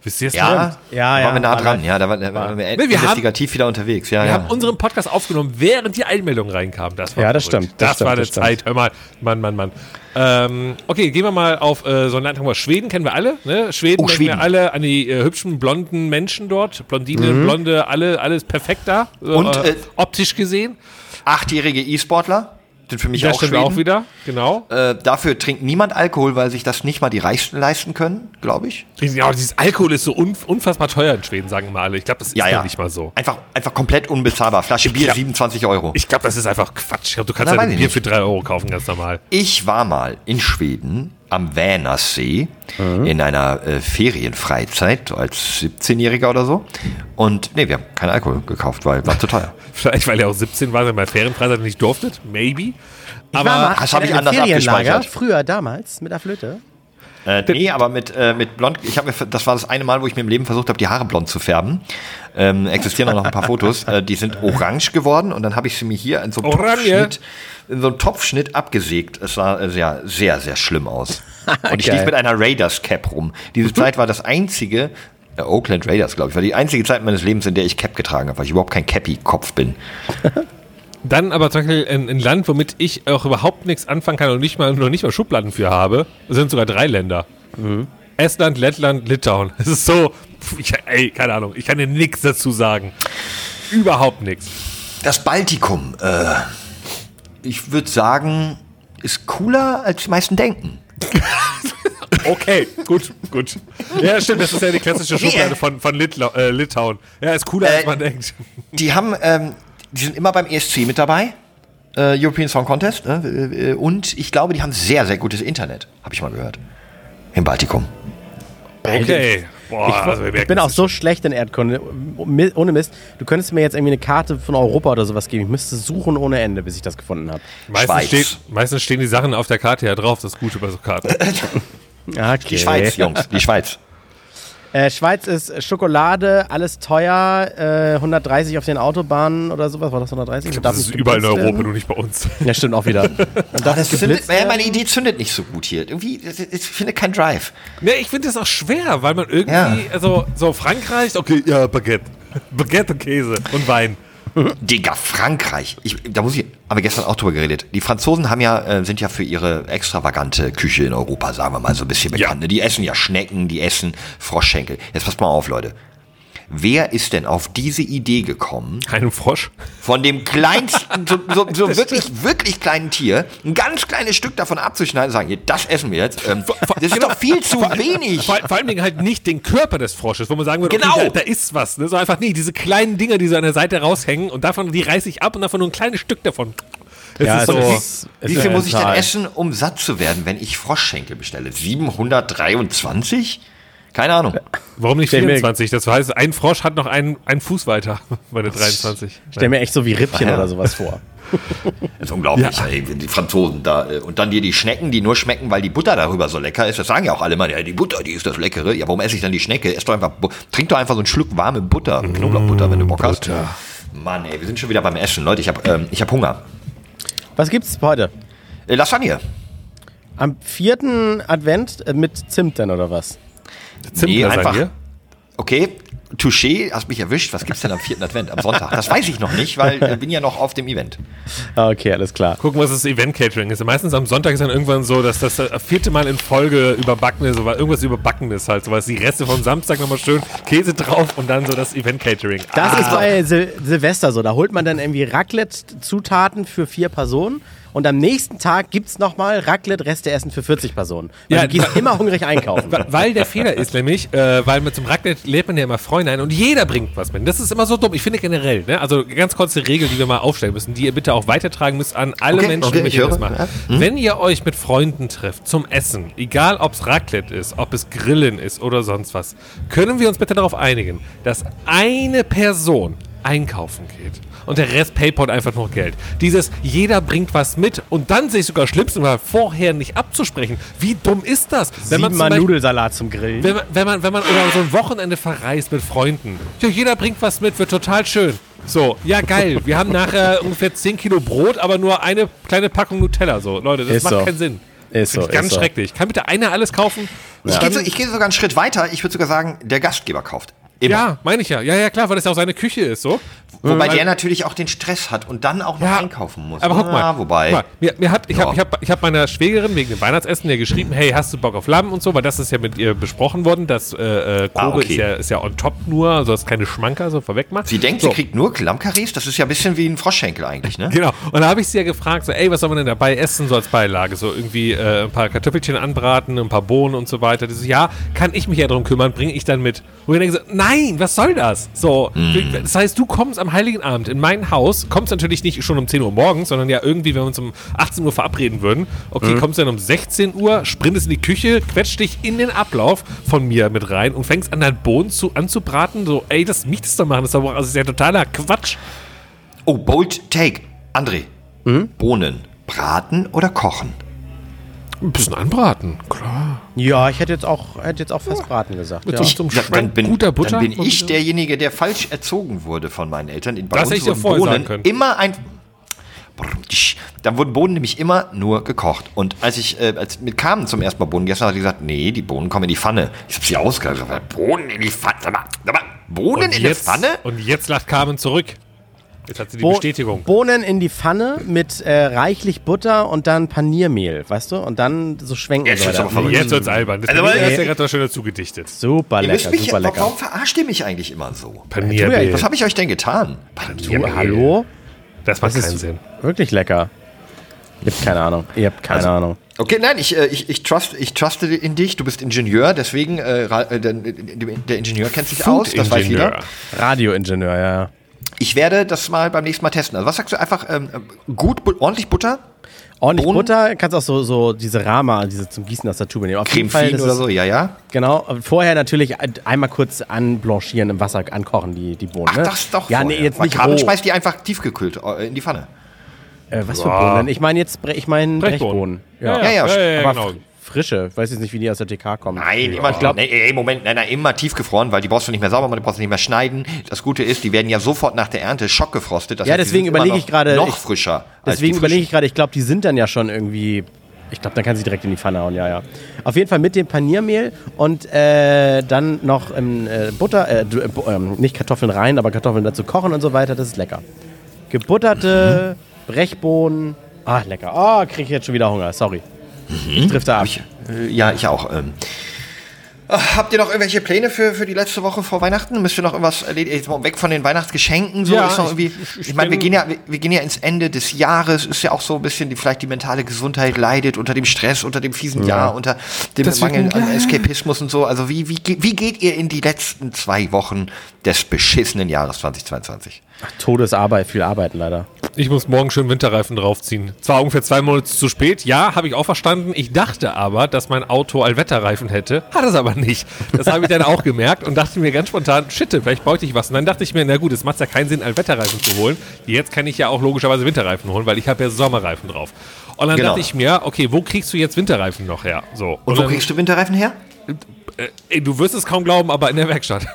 Wisst ihr es Ja? Ja, da ja, waren wir nah dran. Ja, da, war, da waren wir wir haben- investigativ wieder unterwegs. Ja, Wir ja. haben unseren Podcast aufgenommen, während die Einmeldung reinkam. Das war Ja, das verrückt. stimmt, das Das, stimmt, war eine das stimmt. Zeit. Hör mal, Mann, Mann, Mann. Ähm, okay, gehen wir mal auf äh, so ein Land. Haben wir Schweden kennen wir alle. Ne? Schweden Oh, denken Schweden. wir alle an die äh, hübschen blonden Menschen dort. Blondine, Blonde, alle, alles perfekt da. Und, äh, äh, optisch gesehen. Achtjährige E-Sportler für mich auch Schweden. auch wieder. Genau. Äh, dafür trinkt niemand Alkohol, weil sich das nicht mal die Reichsten leisten können, glaube ich. Ja, dieses Alkohol ist so unf unfassbar teuer in Schweden, sagen immer alle. Ich glaube, das ist Ja, ja, nicht mal so. Einfach, einfach komplett unbezahlbar. Flasche Bier glaub- 27 Euro. Ich glaube, das ist einfach Quatsch. Ich glaube, du kannst Na, ein Bier nicht. für 3 Euro kaufen, ganz normal. Ich war mal in Schweden am Vänersee in einer äh, Ferienfreizeit als 17-Jähriger oder so. Und nee, wir haben keinen Alkohol gekauft, weil war zu teuer. Vielleicht, weil ihr auch 17 war, wenn ihr bei Ferienfreizeit nicht durftet. Maybe. Ich war mal das hab in ich anders Ferienlager, abgespeichert. früher damals, mit der Flöte. Äh, nee, aber mit, äh, mit blond. Ich habe mir, das war das eine Mal, wo ich mir im Leben versucht habe, die Haare blond zu färben. Ähm, existieren auch noch ein paar Fotos. Äh, die sind orange geworden und dann habe ich sie mir hier in so einem Orange. In so einem Topfschnitt abgesägt. Es sah äh, sehr, sehr, sehr schlimm aus. Und ich lief mit einer Raiders Cap rum. Diese Zeit war das einzige Äh, Oakland Raiders, glaube ich. War die einzige Zeit meines Lebens, in der ich Cap getragen habe, weil ich überhaupt kein Cappy-Kopf bin. Dann aber zum Beispiel ein, ein Land, womit ich auch überhaupt nichts anfangen kann und nicht mal, noch nicht mal Schubladen für habe, sind sogar drei Länder. Estland, Lettland, Litauen. Es ist so, ich, ey, keine Ahnung, ich kann dir nichts dazu sagen. Überhaupt nichts. Das Baltikum, äh, ich würde sagen, ist cooler, als die meisten denken. Okay, gut, gut. Ja, stimmt, das ist ja die klassische Schublade von, von Litlau, äh, Litauen. Ja, ist cooler, als Äh, man denkt. Die haben, ähm, die sind immer beim ESC mit dabei, äh, European Song Contest, ne? äh, und ich glaube, die haben sehr, sehr gutes Internet, habe ich mal gehört. Im Baltikum. Okay. Boah, Ich, also ich bin auch so schlecht in Erdkunde. Ohne Mist. Du könntest mir jetzt irgendwie eine Karte von Europa oder sowas geben. Ich müsste suchen ohne Ende, bis ich das gefunden habe. Meistens, steht, meistens stehen die Sachen auf der Karte ja drauf, das Gute bei so Karten. Okay. Die Schweiz, Jungs, die Schweiz. Äh, Schweiz ist Schokolade, alles teuer, äh, 130 auf den Autobahnen oder sowas. War das 130? Darf Das ist überall in Europa, werden? nur nicht bei uns. Ja, stimmt auch wieder. Und darf Das zündet, geblitzt äh, meine? Idee zündet nicht so gut hier. Irgendwie, ich finde kein Drive. Ne, ich finde das auch schwer, weil man irgendwie, Ja. also so Frankreich, okay, ja, Baguette. Baguette und Käse und Wein. Digga, Frankreich. Ich, da muss ich, haben wir gestern auch drüber geredet. Die Franzosen haben ja, äh, sind ja für ihre extravagante Küche in Europa, sagen wir mal, so ein bisschen Ja. bekannt. ne? Die essen ja Schnecken, die essen Froschschenkel. Jetzt passt mal auf, Leute. Wer ist denn auf diese Idee gekommen, Einem Frosch. von dem kleinsten, so, so, so wirklich, wirklich kleinen Tier, ein ganz kleines Stück davon abzuschneiden und sagen, hier, das essen wir jetzt. Ähm, das ist doch viel zu wenig. Vor, vor allen Dingen halt nicht den Körper des Frosches, wo man sagen würde, Genau. okay, da, da ist was. Ne? So einfach, nee, diese kleinen Dinger, die so an der Seite raushängen und davon, die reiße ich ab und davon nur ein kleines Stück davon. Das Ja, ist es so. ist- Wie ist viel muss ich denn essen, um satt zu werden, wenn ich Froschschenkel bestelle? 723? Keine Ahnung. Warum nicht Stell mir- 24? Das heißt, ein Frosch hat noch einen, einen Fuß weiter bei der 23. Ich stell mir echt so wie Rippchen Ja. oder sowas vor. Das ist unglaublich, Ja. ey, die Franzosen da. äh, Und dann dir die Schnecken, die nur schmecken, weil die Butter darüber so lecker ist. Das sagen ja auch alle mal, ja, die Butter, die ist das Leckere. Ja, warum esse ich dann die Schnecke? Ess doch einfach, trink doch einfach so einen Schluck warme Butter, Knoblauchbutter, wenn du Bock hast. Mann, ey, wir sind schon wieder beim Essen. Leute, ich habe ähm, ich hab Hunger. Was gibt's heute? Äh, Lasagne. Am vierten Advent äh, mit Zimt denn oder was? Zimtlasagne. einfach. Okay, Touché, hast mich erwischt. Was gibt's denn am vierten Advent, am Sonntag? Das weiß ich noch nicht, weil ich bin ja noch auf dem Event. Ah, Okay, alles klar. Gucken, was das Event-Catering ist. Meistens am Sonntag ist dann irgendwann so, dass das das vierte Mal in Folge überbacken ist, oder irgendwas überbacken ist halt. So was die Reste vom Samstag nochmal schön Käse drauf und dann so das Event-Catering. Das ist bei Sil Silvester so. Da holt man dann irgendwie Raclette-Zutaten für vier Personen und am nächsten Tag gibt's nochmal Raclette-Reste-Essen für 40 Personen. Weil Ja, du gehst immer hungrig einkaufen. Weil der Fehler ist nämlich, äh, weil mit zum Raclette lädt man ja immer Freunde ein und jeder bringt was mit. Das ist immer so dumm. Ich finde generell, ne? also ganz kurze Regel, die wir mal aufstellen müssen, die ihr bitte auch weitertragen müsst an alle Okay, Menschen, okay, mit ich denen ihr das macht. Ja. Wenn ihr euch mit Freunden trefft zum Essen, egal ob es Raclette ist, ob es Grillen ist oder sonst was, können wir uns bitte darauf einigen, dass eine Person einkaufen geht und der Rest paypal einfach nur Geld. Dieses, jeder bringt was mit und dann sich sogar schlimmsten Fall vorher nicht abzusprechen. Wie dumm ist das? Wenn man Siebenmal Beispiel- Nudelsalat zum Grillen. wenn man, wenn man, wenn man oder so ein Wochenende verreist mit Freunden. Ja, jeder bringt was mit, wird total schön. So, ja geil. Wir haben nachher ungefähr 10 Kilo Brot, aber nur eine kleine Packung Nutella. So, Leute, das Ist macht so. keinen Sinn. Ist Finde so, ich ganz ist so. schrecklich. Kann bitte einer alles kaufen? Ich gehe so, ich gehe sogar einen Schritt weiter. Ich würde sogar sagen, der Gastgeber kauft. Immer. Ja, meine ich ja. Ja, ja, klar, weil das ja auch seine Küche ist, so. Wobei Weil- der natürlich auch den Stress hat und dann auch noch Ja, einkaufen muss. Aber guck mal, Ah, wobei. mal mir, mir hat, ich Ja. habe ich hab, ich hab meiner Schwägerin wegen dem Weihnachtsessen ja geschrieben, hey, hast du Bock auf Lamm und so, weil das ist ja mit ihr besprochen worden, das äh, äh, Kobe Ah, okay. ist, ja, ist ja on top nur, also das keine Schmanker, so vorweg mal. Sie denkt, so. sie kriegt nur Klammkarries? Das ist ja ein bisschen wie ein Froschschenkel eigentlich, ne? Genau. Und da habe ich sie ja gefragt, so, ey, was soll man denn dabei essen, so als Beilage? So irgendwie äh, ein paar Kartoffelchen anbraten, ein paar Bohnen und so weiter. Das ist, ja, kann ich mich ja darum kümmern, bringe ich dann mit. Und ich denke so, nein, was soll das? So, das heißt, du kommst am Heiligen Abend in mein Haus, kommst natürlich nicht schon um 10 Uhr morgens, sondern ja irgendwie, wenn wir uns um 18 Uhr verabreden würden. Okay, kommst dann um 16 Uhr, sprintest in die Küche, quetscht dich in den Ablauf von mir mit rein und fängst an, deinen Bohnen zu, anzubraten. So, ey, das mich das doch machen, das ist, doch, das ist ja totaler Quatsch. Oh, bold take. André. Bohnen. Braten oder kochen? Ein bisschen anbraten, klar. Ja, ich hätte jetzt auch, hätte jetzt auch fast Braten gesagt. Mit Ja. so, einem Ja, dann bin, guter Butter. dann bin ich derjenige, der falsch erzogen wurde von meinen Eltern. Bei Das hätte ich dir wurden vorher Bohnen sagen können. Immer ein. dann wurden Bohnen nämlich immer nur gekocht. Und als ich äh, als mit Carmen zum ersten Mal Bohnen gegessen habe, hat sie gesagt, nee, die Bohnen kommen in die Pfanne. Ich habe sie ausgehalten. Bohnen in die Pfanne. Bohnen Und in die jetzt, Pfanne? und jetzt lacht Carmen zurück. Jetzt hat sie die Bo- Bestätigung. Bohnen in die Pfanne mit äh, reichlich Butter und dann Paniermehl, weißt du? Und dann so schwenken Jetzt verrückt. Jetzt wird's albern. Das Also, hast du ja gerade schön dazu gedichtet. Super Ihr lecker, mich, super lecker. warum verarscht ihr mich eigentlich immer so? Paniermehl. Was habe ich euch denn getan? Du, hallo? Das macht Das keinen ist Sinn. wirklich lecker. Ihr habt keine Ahnung. Ihr habt keine Also- Ahnung. Okay, nein, ich, äh, ich, ich, trust, ich truste in dich. Du bist Ingenieur, deswegen, äh, äh, der, der Ingenieur kennt sich aus, das weiß jeder. Radioingenieur, ja. Ich werde das mal beim nächsten Mal testen. Also was sagst du einfach, ähm, gut, bu- ordentlich Butter? Ordentlich Bohnen? Butter, kannst auch so, so diese Rama, diese zum Gießen aus der Tube nehmen. Auf Creme jeden Fall, oder ist- so, ja, ja. Genau, vorher natürlich ein- einmal kurz anblanchieren im Wasser, ankochen, die, die Bohnen. Ach, ne? das ist doch Ja, nee, vorher. jetzt Weil nicht roh. schmeißt die einfach tiefgekühlt äh, in die Pfanne. Äh, was für Boah. Bohnen? Ich meine jetzt, ich meine Brechbohnen. Brechbohnen. Ja, Ja, ja, ja, aber genau. Fr- frische. Ich weiß jetzt nicht, wie die aus der TK kommen. Nein, immer, glaub- nee, Moment, nein, nein, immer tiefgefroren, weil die brauchst du nicht mehr sauber machen, die brauchst du nicht mehr schneiden. Das Gute ist, die werden ja sofort nach der Ernte schockgefrostet. Das Ja, heißt, deswegen überlege ich gerade- Noch ich- frischer. Deswegen überlege ich gerade, ich glaube, die sind dann ja schon irgendwie. Ich glaube, dann kann sie direkt in die Pfanne hauen, ja, ja. Auf jeden Fall mit dem Paniermehl und äh, dann noch ähm, äh, Butter, äh, äh, ähm, nicht Kartoffeln rein, aber Kartoffeln dazu kochen und so weiter, das ist lecker. Gebutterte Brechbohnen. Ah, lecker. Ah, kriege ich jetzt schon wieder Hunger, sorry. Ich drifte ab. Ich, äh, ja, ich auch. Ähm. Habt ihr noch irgendwelche Pläne für, für die letzte Woche vor Weihnachten? Müsst ihr noch irgendwas erledigen? Jetzt mal Weg von den Weihnachtsgeschenken? So Ja, ist noch ich- irgendwie, ich- ich, ich meine, wir gehen, ja, wir, wir gehen ja ins Ende des Jahres. Ist ja auch so ein bisschen, die, vielleicht die mentale Gesundheit leidet unter dem Stress, unter dem fiesen Jahr, unter dem Das Mangel an Eskapismus und so. Also wie, wie, wie geht ihr in die letzten zwei Wochen des beschissenen Jahres 2022? Todesarbeit, viel arbeiten leider. Ich muss morgen schön Winterreifen draufziehen. Zwar ungefähr zwei Monate zu spät, ja, habe ich auch verstanden. Ich dachte aber, dass mein Auto Allwetterreifen hätte. Hat es aber nicht. Das habe ich dann auch gemerkt und dachte mir ganz spontan, shit, vielleicht bräuchte ich was. Und dann dachte ich mir, na gut, es macht ja keinen Sinn, Allwetterreifen zu holen. Jetzt kann ich ja auch logischerweise Winterreifen holen, weil ich habe ja Sommerreifen drauf. Und dann Genau. dachte ich mir, okay, wo kriegst du jetzt Winterreifen noch her? So. Und wo dann, kriegst du Winterreifen her? Äh, ey, du wirst es kaum glauben, aber in der Werkstatt.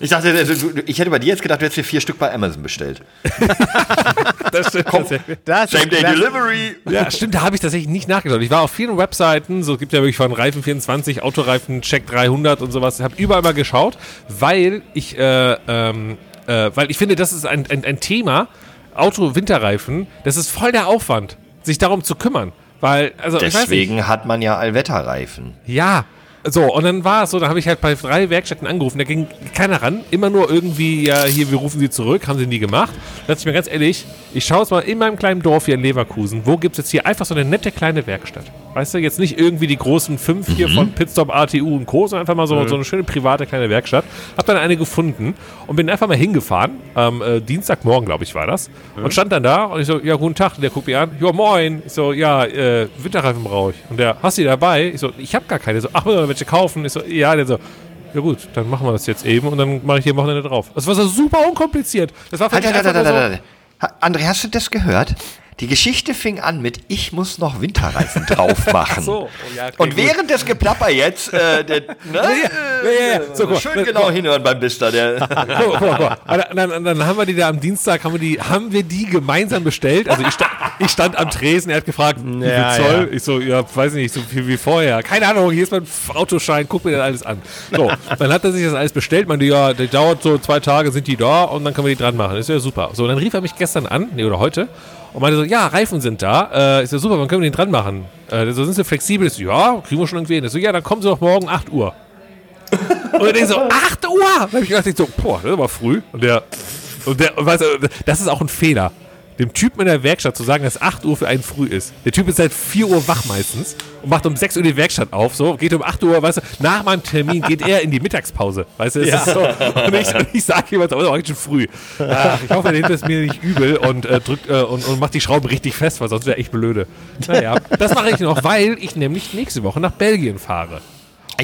Ich dachte, also, du- ich hätte bei dir jetzt gedacht, du hättest dir vier Stück bei Amazon bestellt. das stimmt tatsächlich. Das Same Day das- Delivery. Ja, stimmt, da habe ich tatsächlich nicht nachgeschaut. Ich war auf vielen Webseiten, so es gibt ja wirklich von Reifen 24, Autoreifen Check 300 und sowas. Ich habe überall mal geschaut, weil ich, äh, ähm, äh, weil ich finde, das ist ein, ein, ein Thema, Auto-Winterreifen, das ist voll der Aufwand, sich darum zu kümmern. Weil, also, ich weiß nicht. Deswegen hat man ja Allwetterreifen. Ja. So, und dann war es so, dann habe ich halt bei drei Werkstätten angerufen, da ging keiner ran, immer nur irgendwie, ja, hier, wir rufen sie zurück, haben sie nie gemacht. Da dachte ich mir ganz ehrlich, ich schaue jetzt mal in meinem kleinen Dorf hier in Leverkusen, wo gibt es jetzt hier einfach so eine nette kleine Werkstatt? Weißt du, jetzt nicht irgendwie die großen fünf hier von Pitstop, ATU und Co., sondern einfach mal so, so eine schöne private kleine Werkstatt. Hab dann eine gefunden und bin einfach mal hingefahren, am äh, Dienstagmorgen, glaube ich, war das, und stand dann da und ich so, ja, guten Tag, und der guckt mich an, ja, moin. Ich so, ja, äh, Winterreifen brauche ich. Und der, hast du die dabei? Ich so, ich habe gar keine. So, ach, man welche kaufen? Ich so, ja, der so, ja gut, dann machen wir das jetzt eben und dann mache ich hier Wochenende drauf. Das war so super unkompliziert. Das war für Halt, mich halt, halt, einfach halt, nur halt, halt. André, hast du das gehört? Die Geschichte fing an mit Ich muss noch Winterreifen drauf machen. so. Oh, ja, okay, Und gut. während des Geplapper jetzt, äh, der, ne, ja, ja, ja. So, schön genau hinhören beim Bister. Der. Und Dann, dann, dann haben wir die da am Dienstag, haben wir die, haben wir die gemeinsam bestellt. Also ich stand, ich stand am Tresen, er hat gefragt, wie viel Zoll? Ich so, ja, weiß ich nicht, so viel wie vorher. Keine Ahnung, hier ist mein Autoschein, guck mir das alles an. So, dann hat er sich das alles bestellt, meinte, ja, der dauert so zwei Tage, sind die da und dann können wir die dran machen. Ist ja super. So, dann rief er mich gestern an, nee, oder heute, und meinte so, ja, Reifen sind da. Äh, ist ja super, wann können wir den dran machen? Äh, so, sind sie flexibel? Ich so, ja, kriegen wir schon irgendwie hin. Ich so, ja, dann kommen sie doch morgen 8 Uhr. Und ich so, 8 Uhr? Da habe ich gedacht, ich so, boah, das ist aber früh. Und der, und der, und weißt du, das ist auch ein Fehler. Dem Typen in der Werkstatt zu sagen, dass 8 Uhr für einen früh ist. Der Typ ist seit 4 Uhr wach meistens und macht um 6 Uhr die Werkstatt auf, so, geht um 8 Uhr, weißt du, nach meinem Termin geht er in die Mittagspause, weißt du, es ist so. Und ich, und ich sage ihm, das ist heute schon früh. Ach, ich hoffe, er nimmt es mir nicht übel und äh, drückt äh, und, und macht die Schrauben richtig fest, weil sonst wäre echt blöde. Naja, das mache ich noch, weil ich nämlich nächste Woche nach Belgien fahre.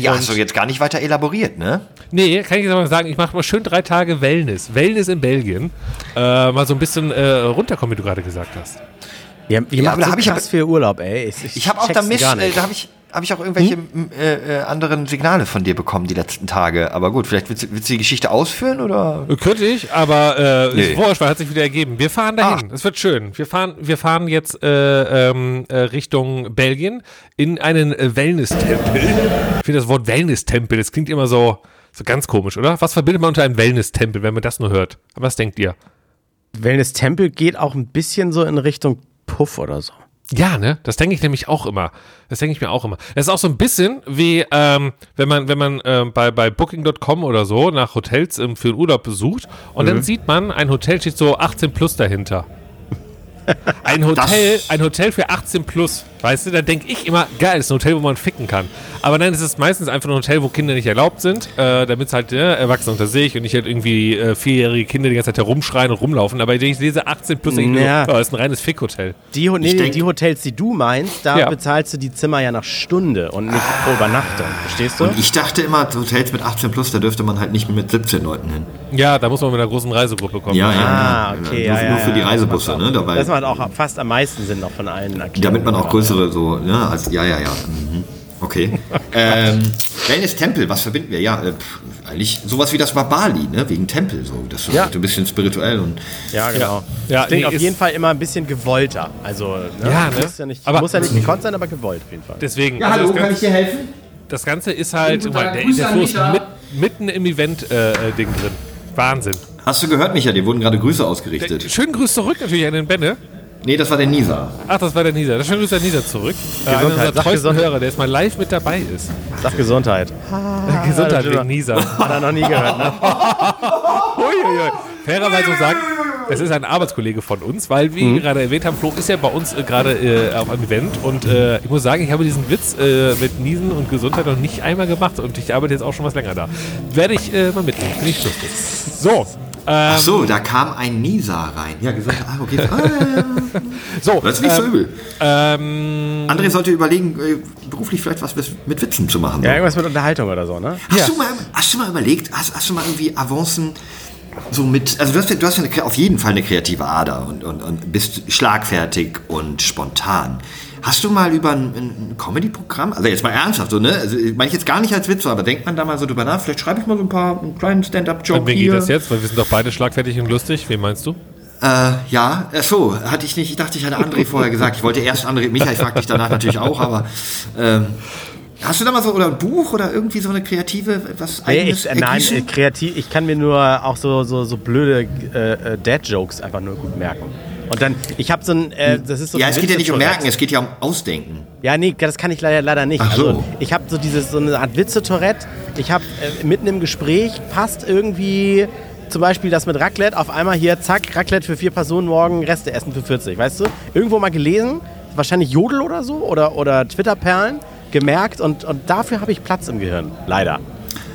Ja, hast du jetzt gar nicht weiter elaboriert, ne? Nee, kann ich jetzt mal sagen, ich mache mal schön drei Tage Wellness. Wellness in Belgien. Äh, mal so ein bisschen äh, runterkommen, wie du gerade gesagt hast. Ja, macht aber da so hab ich krass viel Urlaub, ey. Ich, Ich habe auch da Mist, äh, da habe ich, habe ich auch irgendwelche m, äh, äh, anderen Signale von dir bekommen die letzten Tage. Aber gut, vielleicht willst, du- willst du die Geschichte ausführen oder? Könnte ich, aber äh, Nee. ist wurscht, weil hat sich wieder ergeben. Wir fahren dahin. Es wird schön. Wir fahren, wir fahren jetzt äh, ähm, äh, Richtung Belgien in einen äh, Wellness-Tempel. Ich finde das Wort Wellness-Tempel, das klingt immer so, so ganz komisch, oder? Was verbindet man unter einem Wellness-Tempel, wenn man das nur hört? Was denkt ihr? Wellness-Tempel geht auch ein bisschen so in Richtung Puff oder so. Ja, ne? Das denke ich nämlich auch immer. Das denke ich mir auch immer. Das ist auch so ein bisschen wie, ähm, wenn man, wenn man ähm, bei, bei Booking.com oder so nach Hotels ähm, für den Urlaub besucht und dann sieht man, ein Hotel steht so 18 plus dahinter. Ein Hotel, Das- ein Hotel für 18 plus. Weißt du, da denke ich immer, geil, das ist ein Hotel, wo man ficken kann. Aber nein, es ist meistens einfach ein Hotel, wo Kinder nicht erlaubt sind, äh, damit es halt ne, Erwachsene unter sich und nicht halt irgendwie äh, vierjährige Kinder die ganze Zeit herumschreien und rumlaufen. Aber wenn ich lese 18 plus, denke ich Ja. mir, oh, das ist ein reines Fick-Hotel. Die, Ho- nee, Ich denk- die Hotels, die du meinst, da Ja. bezahlst du die Zimmer ja nach Stunde und nicht pro Übernachtung. Verstehst du? Und ich dachte immer, Hotels mit 18 plus, da dürfte man halt nicht mit 17 Leuten hin. Ja, da muss man mit einer großen Reisegruppe kommen. Ja, ja. Ah, ja. okay. Nur, ja, ja, nur für die ja, Reisebusse, ne? Dabei, Das macht auch fast am meisten Sinn noch von allen Erklärungen. damit man auch größere so, ne? Als, ja, ja, ja. Mhm. Okay. ähm, Wellness Tempel, was verbinden wir? Ja, äh, pff, eigentlich sowas wie das war Bali, ne? Wegen Tempel, so. Das ist Ja. so ein bisschen spirituell und. Ja, genau. Ja, das klingt nee, auf jeden Fall immer ein bisschen gewollter. Also, ne? Ja, ne? Muss ja nicht, Aber- muss ja nicht gekonnt sein, aber gewollt auf jeden Fall. Deswegen. also das, Ganze, dir helfen? das Ganze ist halt, Tag, der, der Micha. mit, mitten im Event-Ding drin. Wahnsinn. Hast du gehört, Micha? Dir wurden gerade Grüße ausgerichtet. Schönen Gruß zurück natürlich an den Benne. Nee, das war der Nisa. Ach, das war der Nisa. Schönen Grüß an Nisa zurück. Äh, einer Gesundheit, unserer treuesten Gesundheit. Hörer, der jetzt mal live mit dabei ist. Sag Gesundheit. Gesundheit das wegen Nisa. Hat er noch nie gehört, ne? Uiuiui. Fairerweise sagen, es ist ein Arbeitskollege von uns, weil wie wir gerade erwähnt haben, Flo ist ja bei uns äh, gerade äh, auf einem Event und äh, ich muss sagen, ich habe diesen Witz äh, mit Niesen und Gesundheit noch nicht einmal gemacht und ich arbeite jetzt auch schon was länger da. Werde ich äh, mal mitnehmen. Finde ich lustig. So. Ähm, Ach so, da kam ein Nisa rein. Ja, gesagt, ah, okay. Ah, ja, ja. so. Das ist nicht so ähm, übel. ähm, André sollte überlegen, äh, beruflich vielleicht was mit Witzen zu machen. Ja, irgendwas mit Unterhaltung oder so, ne? Hast, Ja. du mal, hast du mal überlegt, hast, hast du mal irgendwie Avancen so mit, also du hast, ja- du hast ja eine, auf jeden Fall eine kreative Ader und, und, und bist schlagfertig und spontan. Hast du mal über ein, ein Comedy-Programm, also jetzt mal ernsthaft so, ne? Also, meine ich jetzt gar nicht als Witz, aber denkt man da mal so drüber nach, vielleicht schreibe ich mal so ein paar einen kleinen Stand-up-Joke an wen hier. geht das jetzt? Weil wir sind doch beide schlagfertig und lustig. Wen meinst du? Äh, ja, ach so, hatte ich nicht, ich dachte, ich hatte André vorher gesagt. Ich wollte erst André, Michael fragt dich danach natürlich auch, aber ähm, hast du da mal so, oder ein Buch oder irgendwie so eine kreative, was Nee, eigenes ich, äh, nein, ergießen? äh, kreativ, ich kann mir nur auch so, so, so blöde äh, äh, Dad-Jokes einfach nur gut merken. Und dann, ich habe so ein, äh, das ist so Ja, es geht ja nicht um. Merken, es geht ja um Ausdenken. Ja, nee, das kann ich leider, leider nicht. Ach so. Also, ich habe so dieses so eine Art Witze-Tourette. Ich habe äh, mitten im Gespräch passt irgendwie zum Beispiel das mit Raclette. Auf einmal hier, zack, Raclette für vier Personen morgen, Reste essen für 40, weißt du? Irgendwo mal gelesen, wahrscheinlich Jodel oder so oder, oder Twitter-Perlen gemerkt und, und dafür habe ich Platz im Gehirn. Leider.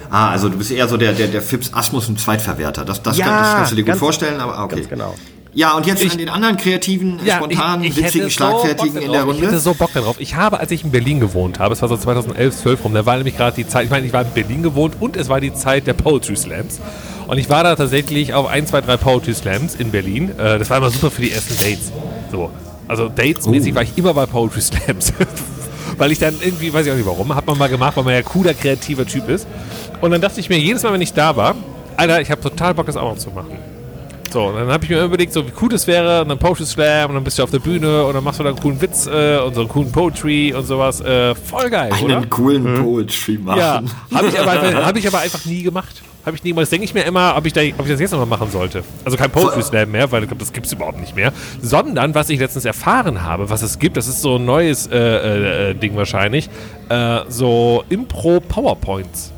Ah, also du bist eher so der, der, der Fips Asmus ein Zweitverwerter. Das, das, Ja, das kannst du dir gut vorstellen, aber okay. Ganz genau. Ja, und jetzt Ich- an den anderen kreativen, spontanen, witzigen, schlagfertigen Bock in der darauf. Ich hätte Runde. so Bock darauf. Ich habe, als ich in Berlin gewohnt habe, es war so 2011, 12 rum, da war nämlich gerade die Zeit, ich meine, ich war in Berlin gewohnt und es war die Zeit der Poetry Slams. Und ich war da tatsächlich auf ein, zwei, drei Poetry Slams in Berlin. Äh, Das war immer super für die ersten Dates. So. Also Dates-mäßig war ich immer bei Poetry Slams. weil ich dann irgendwie, weiß ich auch nicht warum, hat man mal gemacht, weil man ja cooler, kreativer Typ ist. Und dann dachte ich mir jedes Mal, wenn ich da war, Alter, ich habe total Bock, das auch noch zu machen. So, und dann habe ich mir überlegt, so wie cool das wäre, und dann Poetry Slam, und dann bist du auf der Bühne, und dann machst du da einen coolen Witz äh, und so einen coolen Poetry und sowas. Äh, voll geil, oder? Einen coolen Poetry machen. Ja, habe ich, aber einfach- hab ich aber einfach nie gemacht. Habe ich nie gemacht. Das denke ich mir immer, ob ich, da, ob ich das jetzt nochmal machen sollte. Also kein Poetry Slam mehr, weil ich glaube, das gibt es überhaupt nicht mehr. Sondern, was ich letztens erfahren habe, was es gibt, das ist so ein neues äh, äh, äh, Ding wahrscheinlich, äh, so Impro-Powerpoints.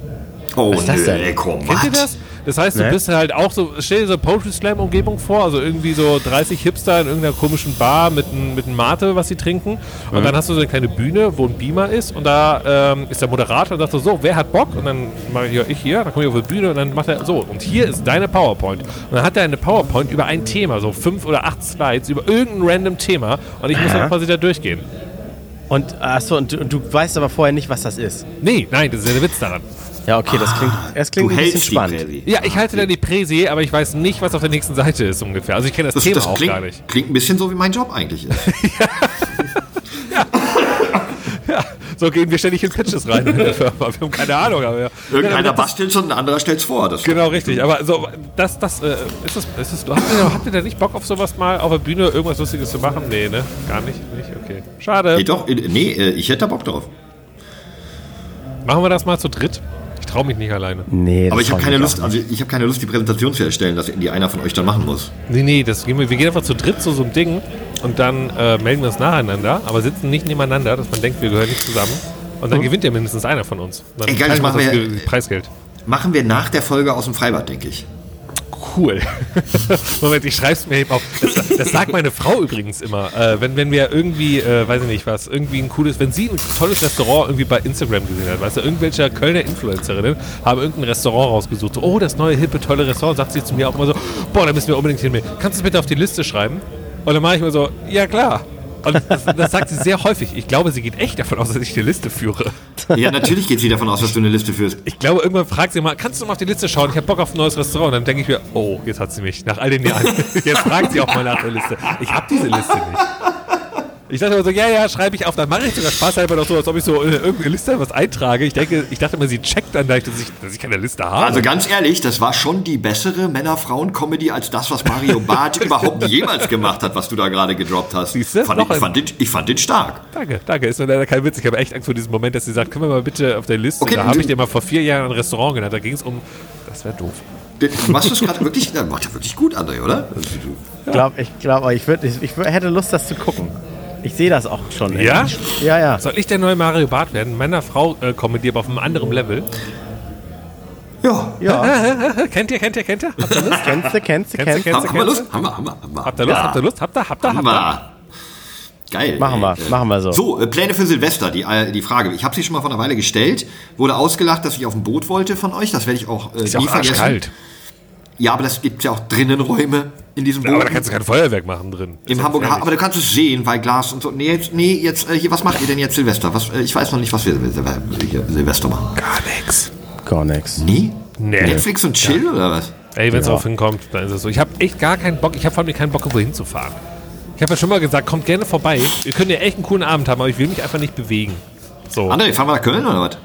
Oh, ist das denn? ey, komm, Kennt ihr was? das? Das heißt, du Nee. bist halt auch so, stell dir so Poetry Slam Umgebung vor, also irgendwie so 30 Hipster in irgendeiner komischen Bar mit einem mit einem Mate, was sie trinken. Und dann hast du so eine kleine Bühne, wo ein Beamer ist und da ähm, ist der Moderator und sagt so, so, wer hat Bock? Und dann mache ich, ja, ich hier, dann komme ich auf die Bühne und dann macht er so, und hier ist deine PowerPoint. Und dann hat er eine PowerPoint über ein Thema, so fünf oder acht Slides über irgendein random Thema und ich muss dann quasi da durchgehen. Und, achso, und, du, und du weißt aber vorher nicht, was das ist. Nee, nein, das ist ja der Witz daran. Ja, okay, das klingt, das klingt Du ein bisschen spannend. Ja, ich halte dann die Präsi, aber ich weiß nicht, was auf der nächsten Seite ist ungefähr. Also ich kenne das, Das, Thema das auch klingt, gar nicht. klingt ein bisschen so, wie mein Job eigentlich ist. so gehen wir ständig in Pitches rein in der Firma. Wir haben keine Ahnung. Aber ja. Irgendeiner Ja, bastelt und ein anderer stellt's vor. Das Genau, richtig. Aber so, das, das, äh, ist das, ist das, habt, ihr, habt ihr da nicht Bock auf sowas mal auf der Bühne irgendwas Lustiges zu machen? Nee, ne? Gar nicht? Nicht? Okay. Schade. Nee, doch, äh, nee, äh, ich hätte da Bock drauf. Machen wir das mal zu dritt? Ich traue mich nicht alleine. Nee, Aber ich habe keine Lust, also ich habe keine Lust, die Präsentation zu erstellen, dass die einer von euch dann machen muss. Nee, nee, das gehen wir, wir gehen einfach zu dritt zu so einem Ding und dann äh, melden wir uns nacheinander, aber sitzen nicht nebeneinander, dass man denkt, wir gehören nicht zusammen. Und dann gewinnt ja mindestens einer von uns. Dann Egal, das machen uns wir- Ge- Preisgeld. Machen wir nach der Folge aus dem Freibad, denke ich. Cool. Moment, ich schreib's mir eben auf. Das, das sagt meine Frau übrigens immer. Äh, wenn, wenn wir irgendwie, äh, weiß ich nicht was, irgendwie ein cooles, wenn sie ein tolles Restaurant irgendwie bei Instagram gesehen hat, weißt du, irgendwelche Kölner Influencerinnen haben irgendein Restaurant rausgesucht. So, oh, das neue, hippe, tolle Restaurant, sagt sie zu mir auch immer so, boah, da müssen wir unbedingt hin. Kannst du es bitte auf die Liste schreiben? Und dann mache ich immer so, ja klar. Und das, das sagt sie sehr häufig. Ich glaube, sie geht echt davon aus, dass ich die Liste führe. Ja, natürlich geht sie davon aus, dass du eine Liste führst. Ich glaube, irgendwann fragt sie mal, kannst du mal auf die Liste schauen? Ich habe Bock auf ein neues Restaurant. Und dann denke ich mir, oh, jetzt hat sie mich. Nach all den Jahren. Jetzt fragt sie auch mal nach der Liste. Ich habe diese Liste nicht. Ich dachte immer so, ja, ja, schreibe ich auf. Dann mache ich sogar Spaß halber noch so, als ob ich so in irgendeine Liste was eintrage. Ich denke, ich dachte immer, sie checkt dann gleich, dass ich, dass ich keine Liste habe. Also ganz ehrlich, das war schon die bessere Männer-Frauen-Comedy als das, was Mario Barth überhaupt jemals gemacht hat, was du da gerade gedroppt hast. Siehste? Fand Noch ich, ich, fand den, ich fand den stark. danke, danke. Ist nur leider kein Witz. Ich habe echt Angst vor diesem Moment, dass sie sagt, können wir mal bitte auf der Liste. Okay, da habe ich dir mal vor vier Jahren ein Restaurant genannt. Da ging es um, das wäre doof. Du machst das gerade wirklich, macht ja wirklich gut, André, oder? Also, du- Ich glaube, ich, glaub, ich, würd, ich, hätte Lust, das zu gucken. Ich sehe das auch schon. Ja? Ja, ja. Soll ich der neue Mario Barth werden? Männer-Frau-Comedy, aber auf einem anderen Level. Ja, ja. kennt ihr, kennt ihr, kennt ihr? Habt ihr Lust? Kennst du, kennst du, Kennst du, kennst du? kennst haben, haben wir Lust? Haben wir, haben wir, haben wir. Habt ihr Lust? Ja. Habt ihr Lust? Habt ihr? Habt ihr? Haben Habt ihr? wir. Geil. Machen wir, ey. machen wir so. So, äh, Pläne für Silvester, die, äh, die Frage. Ich habe sie schon mal vor einer Weile gestellt. Wurde ausgelacht, dass ich auf ein Boot wollte von euch. Das werde ich auch äh, nie auch vergessen. arschkalt. Ja, aber das gibt ja auch drinnen Räume in diesem Boot. Ja, aber da kannst du kein Feuerwerk machen drin. Im ja Hamburger gefährlich. aber du kannst es sehen, weil Glas und so. Nee, jetzt, nee, jetzt äh, hier, was macht ihr denn jetzt Silvester? Was, äh, ich weiß noch nicht, was wir Sil- hier Silvester machen. Gar nichts. Gar nichts. Nie? Nee. Netflix und Chill oder was? Ey, wenn es Ja. drauf hinkommt, dann ist es so. Ich habe echt gar keinen Bock. Ich habe vor allem keinen Bock, irgendwo hinzufahren. Ich habe ja schon mal gesagt, kommt gerne vorbei. Wir können ja echt einen coolen Abend haben, aber ich will mich einfach nicht bewegen. So. André, fahren wir nach Köln oder was?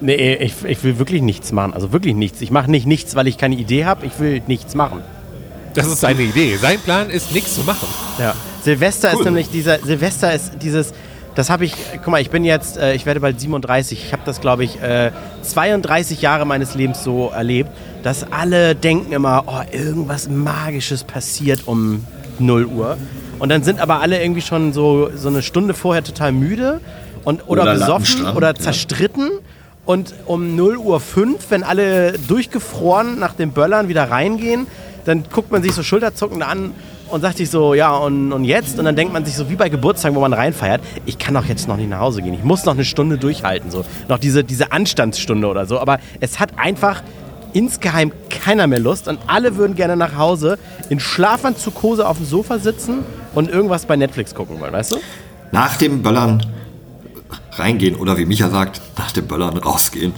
Nee, ich, ich will wirklich nichts machen. Also wirklich nichts. Ich mache nicht nichts, weil ich keine Idee habe. Ich will nichts machen. Das ist seine Idee. Sein Plan ist, nichts zu machen. Ja. Silvester Cool. ist nämlich dieser, Silvester ist dieses, das habe ich, guck mal, ich bin jetzt, äh, ich werde bald 37, ich habe das, glaube ich, äh, 32 Jahre meines Lebens so erlebt, dass alle denken immer, oh, irgendwas Magisches passiert um 0 Uhr. Und dann sind aber alle irgendwie schon so, so eine Stunde vorher total müde und, oder, Oder besoffen oder ja. Und um 0 Uhr 5, wenn alle durchgefroren nach den Böllern wieder reingehen, dann guckt man sich so schulterzuckend an und sagt sich so, ja, und, und jetzt? Und dann denkt man sich so, wie bei Geburtstagen, wo man reinfeiert, ich kann doch jetzt noch nicht nach Hause gehen. Ich muss noch eine Stunde durchhalten. So. Noch diese, diese Anstandsstunde oder so. Aber es hat einfach insgeheim keiner mehr Lust und alle würden gerne nach Hause in Schlafanzug Hose auf dem Sofa sitzen und irgendwas bei Netflix gucken wollen, weißt du? Nach dem Böllern reingehen oder wie Micha sagt, nach dem Böllern rausgehen.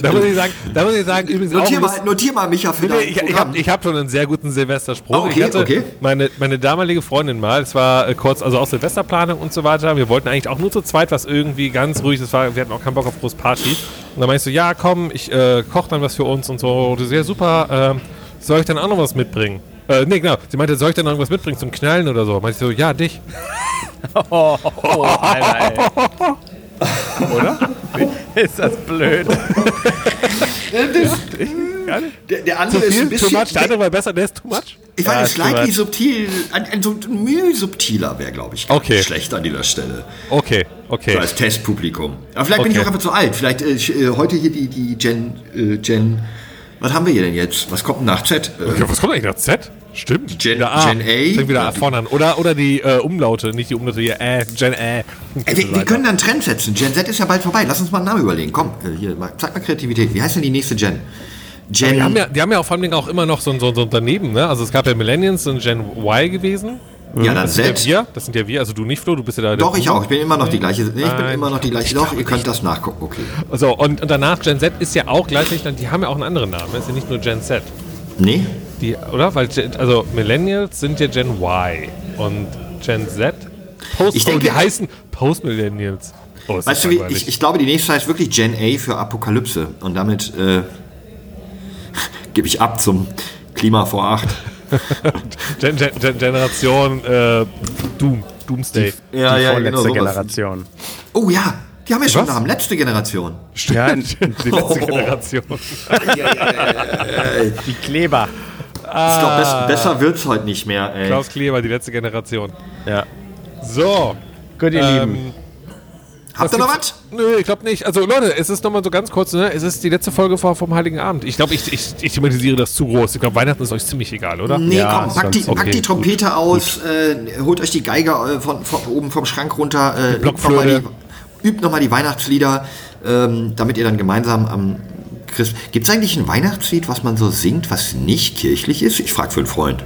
Da muss ich sagen, da muss ich sagen übrigens auch Notier ein mal, notier mal Micha für Nee, ich ich habe hab schon einen sehr guten Silvesterspruch. Ah, okay, ich hatte okay. Meine, meine damalige Freundin mal, es war äh, kurz, also auch Silvesterplanung und so weiter. Wir wollten eigentlich auch nur zu zweit was irgendwie ganz ruhig, das war, wir hatten auch keinen Bock auf groß Party. Und dann meinst du, ja komm, ich äh, koche dann was für uns und so. Du so, ja super, äh, soll ich dann auch noch was mitbringen? Äh, nee, genau. Sie meinte, soll ich noch irgendwas mitbringen zum Knallen oder so? Meinte ich so, ja, dich. Oh, Alter, ey. Oder? Ist das blöd. Der, der andere ist ein Viel? Too bisschen. much? Der andere war besser, der ist too much? ich war Ja, too slightly much. subtil, ein, ein so Mühe subtiler wäre, glaube ich, Okay. schlecht an dieser Stelle. Okay, okay. So als Testpublikum. Aber vielleicht bin ich Okay. auch einfach zu alt. Vielleicht äh, äh, heute hier die, die Gen, äh, Gen. Was haben wir hier denn jetzt? Was kommt denn nach Z? Äh, Ja, was kommt eigentlich nach Z? Stimmt. Gen- Wieder A. Gen A. Fängt wieder A vorne an. Oder, oder die äh, Umlaute, nicht die Umlaute hier. Äh, Gen Ä. Ey, wir, wir können da einen Trend setzen. Gen Z ist ja bald vorbei. Lass uns mal einen Namen überlegen. Komm, äh, hier, mal, zeig mal Kreativität. Wie heißt denn die nächste Gen? Gen. Die haben, ja, die haben ja auch vor allem auch immer noch so, so, so daneben, ne? Also es gab ja Millennials und Gen Y gewesen. ja, dann Das sind ja wir. Das sind ja wir. Also du nicht, Flo, du bist ja da. der Doch, ich auch. Ich bin immer noch die gleiche. Nee, ich bin immer noch die ich gleiche. Doch, ihr könnt das nachgucken. Okay. So, und, und danach Gen Z ist ja auch gleichzeitig, die haben ja auch einen anderen Namen. Ist ja nicht nur Gen Z. Nee? Die, oder? Weil, also Millennials sind ja Gen Y und Gen Z. Post Ich denke- oh, die heißen Post-Millennials. Oh, Weißt du, wie, ich, ich glaube, die nächste heißt wirklich Gen A für Apokalypse. Und damit äh, gebe ich ab zum Klima vor acht. Gen Gen Gen Generation äh, Doom. Doomsday. Ja, die ja, vorletzte genau. Generation. Oh ja, die haben ja schon Was? Namen. Letzte Generation. Ja, Die letzte Generation. die Kleber. Ich glaube, bess, besser wird's heute nicht mehr. Ey. Klaus Kleber, die letzte Generation. Ja. So. Gut, ihr Lieben. Ähm, Habt ihr noch was? Nö, ich glaube nicht. Also Leute, es ist nochmal so ganz kurz, ne? Es ist die letzte Folge vor, vom Heiligen Abend. Ich glaube, ich, ich, ich thematisiere das zu groß. Ich glaube, Weihnachten ist euch ziemlich egal, oder? Nee, Ja, komm, packt die, packt die okay, Trompete aus, äh, holt euch die Geige äh, von, von oben vom Schrank runter, äh, übt nochmal die, übt noch mal die Weihnachtslieder, ähm, damit ihr dann gemeinsam am Christ. Gibt es eigentlich ein Weihnachtslied, was man so singt, was nicht kirchlich ist? Ich frage für einen Freund.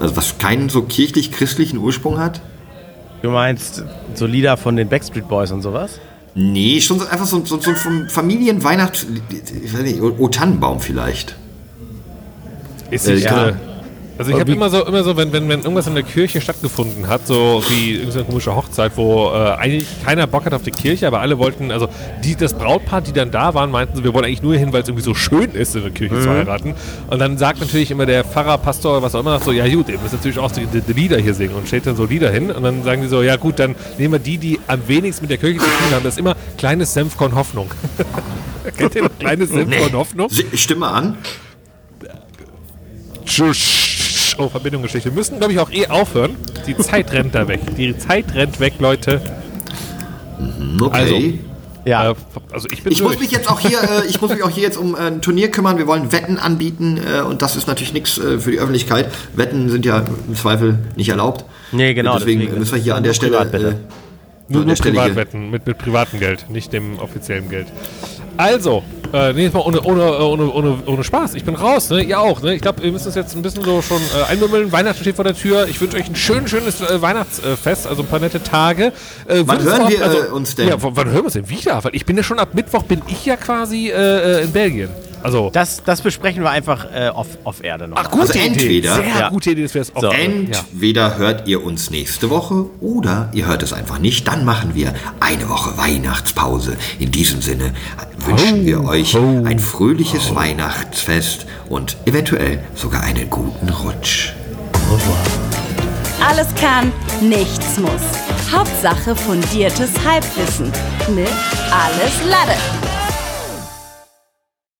Also was keinen so kirchlich-christlichen Ursprung hat? Du meinst so Lieder von den Backstreet Boys und sowas? Nee, schon so, einfach so, so, so vom Familienweihnachts... Ich weiß nicht, O Tannenbaum vielleicht. Ist Äh, ja. Also ich habe immer so, immer so, wenn, wenn, wenn irgendwas in der Kirche stattgefunden hat, so wie irgendeine komische Hochzeit, wo äh, eigentlich keiner Bock hat auf die Kirche, aber alle wollten, also die, das Brautpaar, die dann da waren, meinten, so, wir wollen eigentlich nur hin, weil es irgendwie so schön ist, in der Kirche zu heiraten. Und dann sagt natürlich immer der Pfarrer, Pastor, was auch immer, so, ja gut, ihr müsst natürlich auch die, die, die Lieder hier singen und steht dann so Lieder hin. Und dann sagen die so, ja gut, dann nehmen wir die, die am wenigsten mit der Kirche zu tun haben. Das ist immer kleines Senfkorn Hoffnung. Kennt ihr noch kleines Senfkorn Hoffnung? Si- Stimme an. Oh, Verbindungsgeschichte. Wir müssen, glaube ich, auch eh aufhören. Die Zeit rennt da weg. Die Zeit rennt weg, Leute. Okay. Also, Ja. Äh, also ich bin Ich muss mich jetzt auch hier, äh, ich muss mich auch hier jetzt um äh, ein Turnier kümmern. Wir wollen Wetten anbieten äh, und das ist natürlich nichts äh, für die Öffentlichkeit. Wetten sind ja im Zweifel nicht erlaubt. Nee, genau, Deswegen, deswegen müssen wir hier an der Stelle privat, äh, nur, nur Privatwetten mit, mit privatem Geld, nicht dem offiziellen Geld. Also, äh, nee, mal ohne, ohne, äh, ohne, ohne, ohne Spaß. Ich bin raus, ne? Ihr auch, ne? Ich glaube, wir müssen es jetzt ein bisschen so schon äh, einbümmeln. Weihnachten steht vor der Tür. Ich wünsche euch ein schön, schönes äh, Weihnachtsfest, also ein paar nette Tage. Äh, Wann hören wir, äh, uns denn? Ja, wann hören wir uns denn wieder? Weil ich bin ja schon ab Mittwoch, bin ich ja quasi äh, in Belgien. Also, Das, das besprechen wir einfach äh, off, off Erde noch. ach, gute Also Idee. entweder- Sehr Ja. gute Idee, dass wir es auch So. ja. Entweder hört ihr uns nächste Woche oder ihr hört es einfach nicht. Dann machen wir eine Woche Weihnachtspause. In diesem Sinne wünschen wir euch ein fröhliches Weihnachtsfest und eventuell sogar einen guten Rutsch. Alles kann, nichts muss. Hauptsache fundiertes Halbwissen mit Alles Lade.